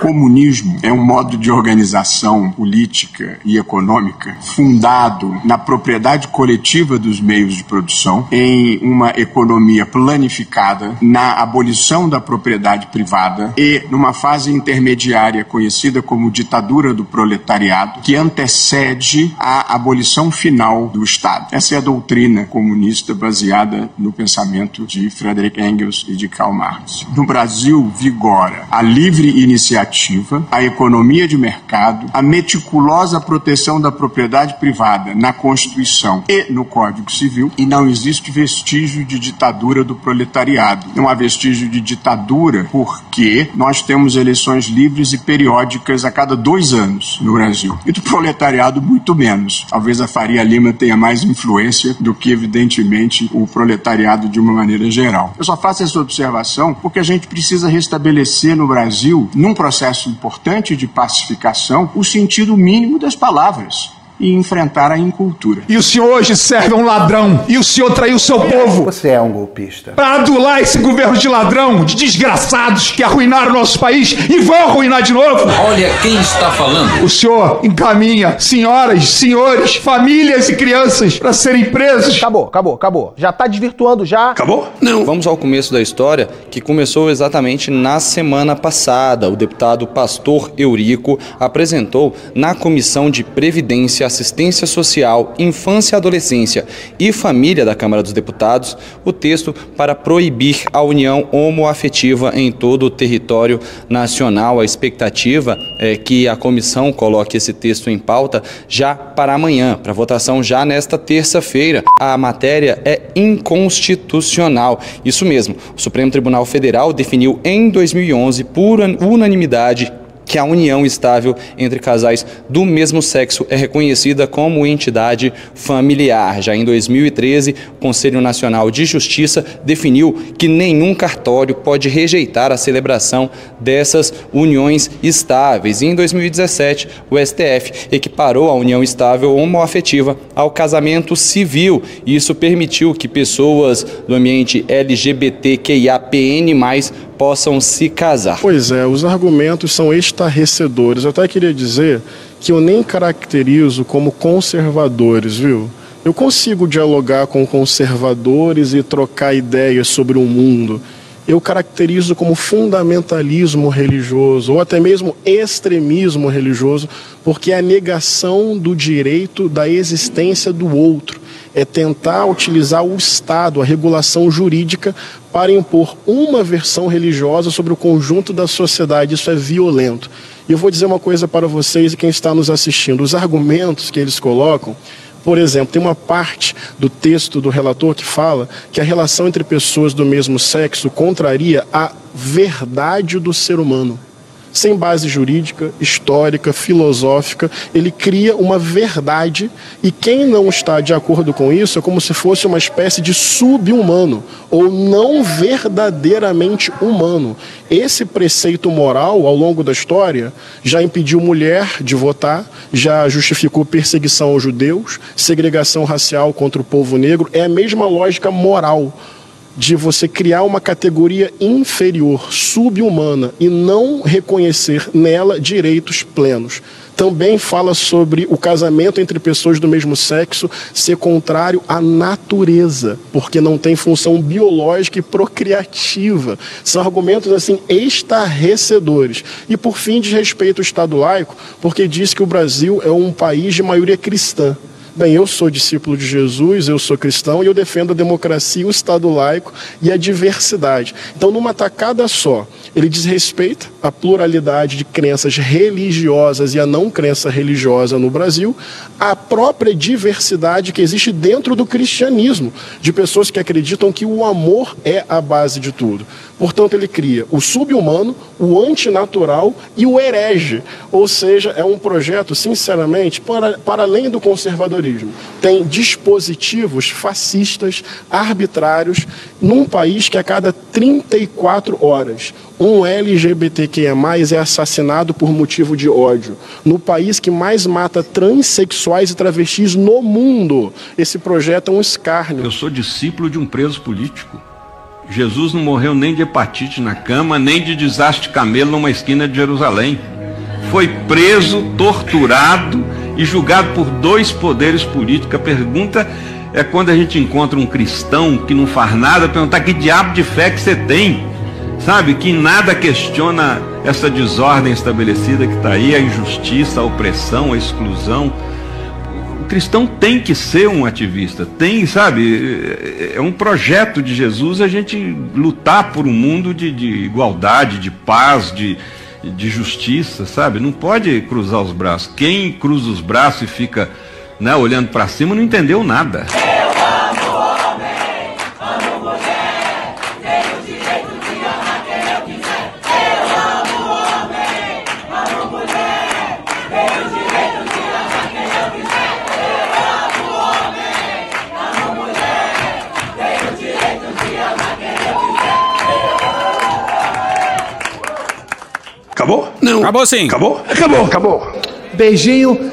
Comunismo é um modo de organização política e econômica fundado na propriedade coletiva dos meios de produção, em uma economia planificada, na abolição da propriedade privada e numa fase intermediária conhecida como ditadura do proletariado, que antecede a abolição final do Estado. Essa é a doutrina comunista baseada no pensamento de Frederick Engels e de Karl Marx. No Brasil vigora a livre iniciativa, a economia de mercado, a meticulosa proteção da propriedade privada na Constituição e no Código Civil, e não existe vestígio de ditadura do proletariado. Não há vestígio de ditadura porque nós temos eleições livres e periódicas a cada dois anos no Brasil. E do proletariado, muito menos. Talvez a Faria Lima tenha mais influência do que, evidentemente, o proletariado de uma maneira geral. Eu só faço essa observação porque a gente precisa restabelecer no Brasil, num processo importante de pacificação, o sentido mínimo das palavras e enfrentar a incultura. E o senhor hoje serve a um ladrão. E o senhor traiu seu povo. Você é um golpista. Pra adular esse governo de ladrão, de desgraçados que arruinaram nosso país e vão arruinar de novo. Olha quem está falando. O senhor encaminha senhoras, senhores, famílias e crianças para serem presos. Acabou, acabou, acabou. Já tá desvirtuando já. Acabou? Vamos ao começo da história, que começou exatamente na semana passada. O deputado Pastor Eurico apresentou na Comissão de Previdência, Assistência Social, Infância, Adolescência e Família da Câmara dos Deputados o texto para proibir a união homoafetiva em todo o território nacional. A expectativa é que a comissão coloque esse texto em pauta já para amanhã, para votação já nesta terça-feira. A matéria é inconstitucional. Isso mesmo, o Supremo Tribunal Federal definiu em 2011, por unanimidade, que a união estável entre casais do mesmo sexo é reconhecida como entidade familiar. Já em 2013, o Conselho Nacional de Justiça definiu que nenhum cartório pode rejeitar a celebração dessas uniões estáveis. E em 2017, o STF equiparou a união estável homoafetiva ao casamento civil. Isso permitiu que pessoas do ambiente LGBTQIAPN+, possam se casar. Pois é, os argumentos são estarrecedores. Eu até queria dizer que eu nem caracterizo como conservadores, viu? Eu consigo dialogar com conservadores e trocar ideias sobre o mundo. Eu caracterizo como fundamentalismo religioso ou até mesmo extremismo religioso, porque é a negação do direito da existência do outro é tentar utilizar o Estado, a regulação jurídica, para impor uma versão religiosa sobre o conjunto da sociedade. Isso é violento. E eu vou dizer uma coisa para vocês e quem está nos assistindo: os argumentos que eles colocam. Por exemplo, tem uma parte do texto do relator que fala que a relação entre pessoas do mesmo sexo contraria a verdade do ser humano sem base jurídica, histórica, filosófica. Ele cria uma verdade e quem não está de acordo com isso é como se fosse uma espécie de sub-humano ou não verdadeiramente humano. Esse preceito moral, ao longo da história, já impediu mulher de votar, já justificou perseguição aos judeus, segregação racial contra o povo negro. É a mesma lógica moral de você criar uma categoria inferior, subhumana, e não reconhecer nela direitos plenos. Também fala sobre o casamento entre pessoas do mesmo sexo ser contrário à natureza, porque não tem função biológica e procriativa. São argumentos assim estarrecedores. E por fim, diz respeito ao Estado laico, porque diz que o Brasil é um país de maioria cristã. Bem, eu sou discípulo de Jesus, eu sou cristão e eu defendo a democracia, o Estado laico e a diversidade. Então, numa tacada só, ele desrespeita a pluralidade de crenças religiosas e a não crença religiosa no Brasil, a própria diversidade que existe dentro do cristianismo, de pessoas que acreditam que o amor é a base de tudo. Portanto, ele cria o subhumano, o antinatural e o herege. Ou seja, é um projeto, sinceramente, para, para além do conservadorismo. Tem dispositivos fascistas, arbitrários, num país que a cada 34 horas um LGBTQIA+, é assassinado por motivo de ódio. No país que mais mata transexuais e travestis no mundo. Esse projeto é um escárnio. Eu sou discípulo de um preso político. Jesus não morreu nem de hepatite na cama, nem de desastre de camelo numa esquina de Jerusalém. Foi preso, torturado e julgado por dois poderes políticos. A pergunta é quando a gente encontra um cristão que não faz nada, perguntar que diabo de fé que você tem, sabe? Que nada questiona essa desordem estabelecida que está aí, a injustiça, a opressão, a exclusão cristão tem que ser um ativista, tem, sabe, é um projeto de Jesus a gente lutar por um mundo de, de igualdade, de paz, de, de justiça, sabe? Não pode cruzar os braços. Quem cruza os braços e fica né, olhando para cima não entendeu nada. Acabou? Não. Acabou sim. Acabou? Acabou. Acabou. Beijinho,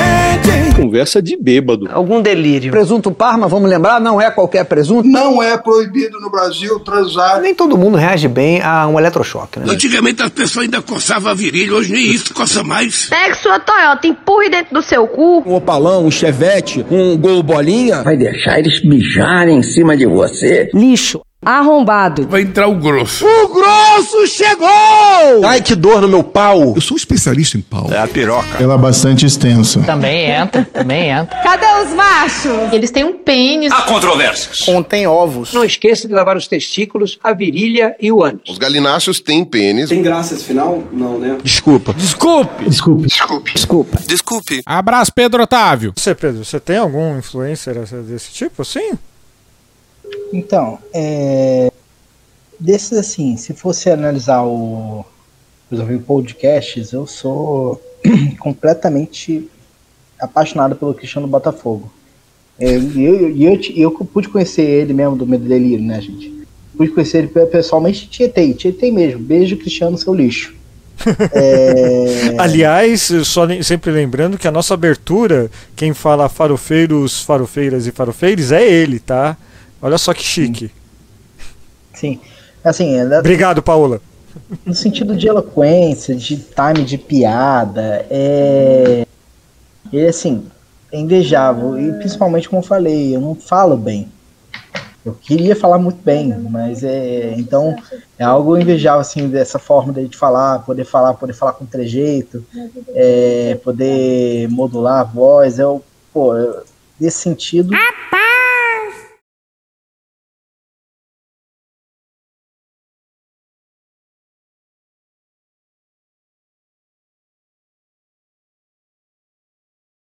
Conversa de bêbado. Algum delírio. Presunto Parma, vamos lembrar, não é qualquer presunto. Não é proibido no Brasil transar. Nem todo mundo reage bem a um eletrochoque, né? Antigamente as pessoas ainda coçavam a virilha, hoje nem isso coça mais. Pegue sua Toyota, empurre dentro do seu cu. Um opalão, um chevette, um gol bolinha. Vai deixar eles mijarem em cima de você. Lixo. Arrombado. Vai entrar o grosso. O grosso chegou! Ai, que dor no meu pau. Eu sou um especialista em pau. É a piroca. Ela é bastante extensa. Também entra, também entra. Cadê os machos? Eles têm um pênis. Há controvérsias. Contém ovos. Não esqueça de lavar os testículos, a virilha e o ânus. Os galináceos têm pênis. Tem graça esse final? Não, né? Desculpa. Desculpe. Desculpe. Desculpe. Desculpa. Desculpe. Abraço, Pedro Otávio. Você, Pedro, você tem algum influencer desse tipo, assim? Então, é... desses assim, se fosse analisar o, por exemplo, podcasts, eu sou completamente apaixonado pelo Cristiano Botafogo. É, E eu, eu, eu, eu pude conhecer ele mesmo do Medo Delírio, né, gente? Pude conhecer ele pessoalmente, tietei, tietei mesmo. Beijo, Cristiano, seu lixo. É... Aliás, só sempre lembrando que a nossa abertura, quem fala farofeiros, farofeiras e farofeiros é ele, tá? Olha só que chique. Sim. Assim, é- Obrigado, Paola. no sentido de eloquência, de time de piada, é. Ele, assim, é invejável. E principalmente, como eu falei, eu não falo bem. Eu queria falar muito bem, mas é. Então, é algo invejável, assim, dessa forma dele de falar, poder falar, poder falar com trejeito, é, poder modular a voz. Eu, pô, eu- nesse sentido.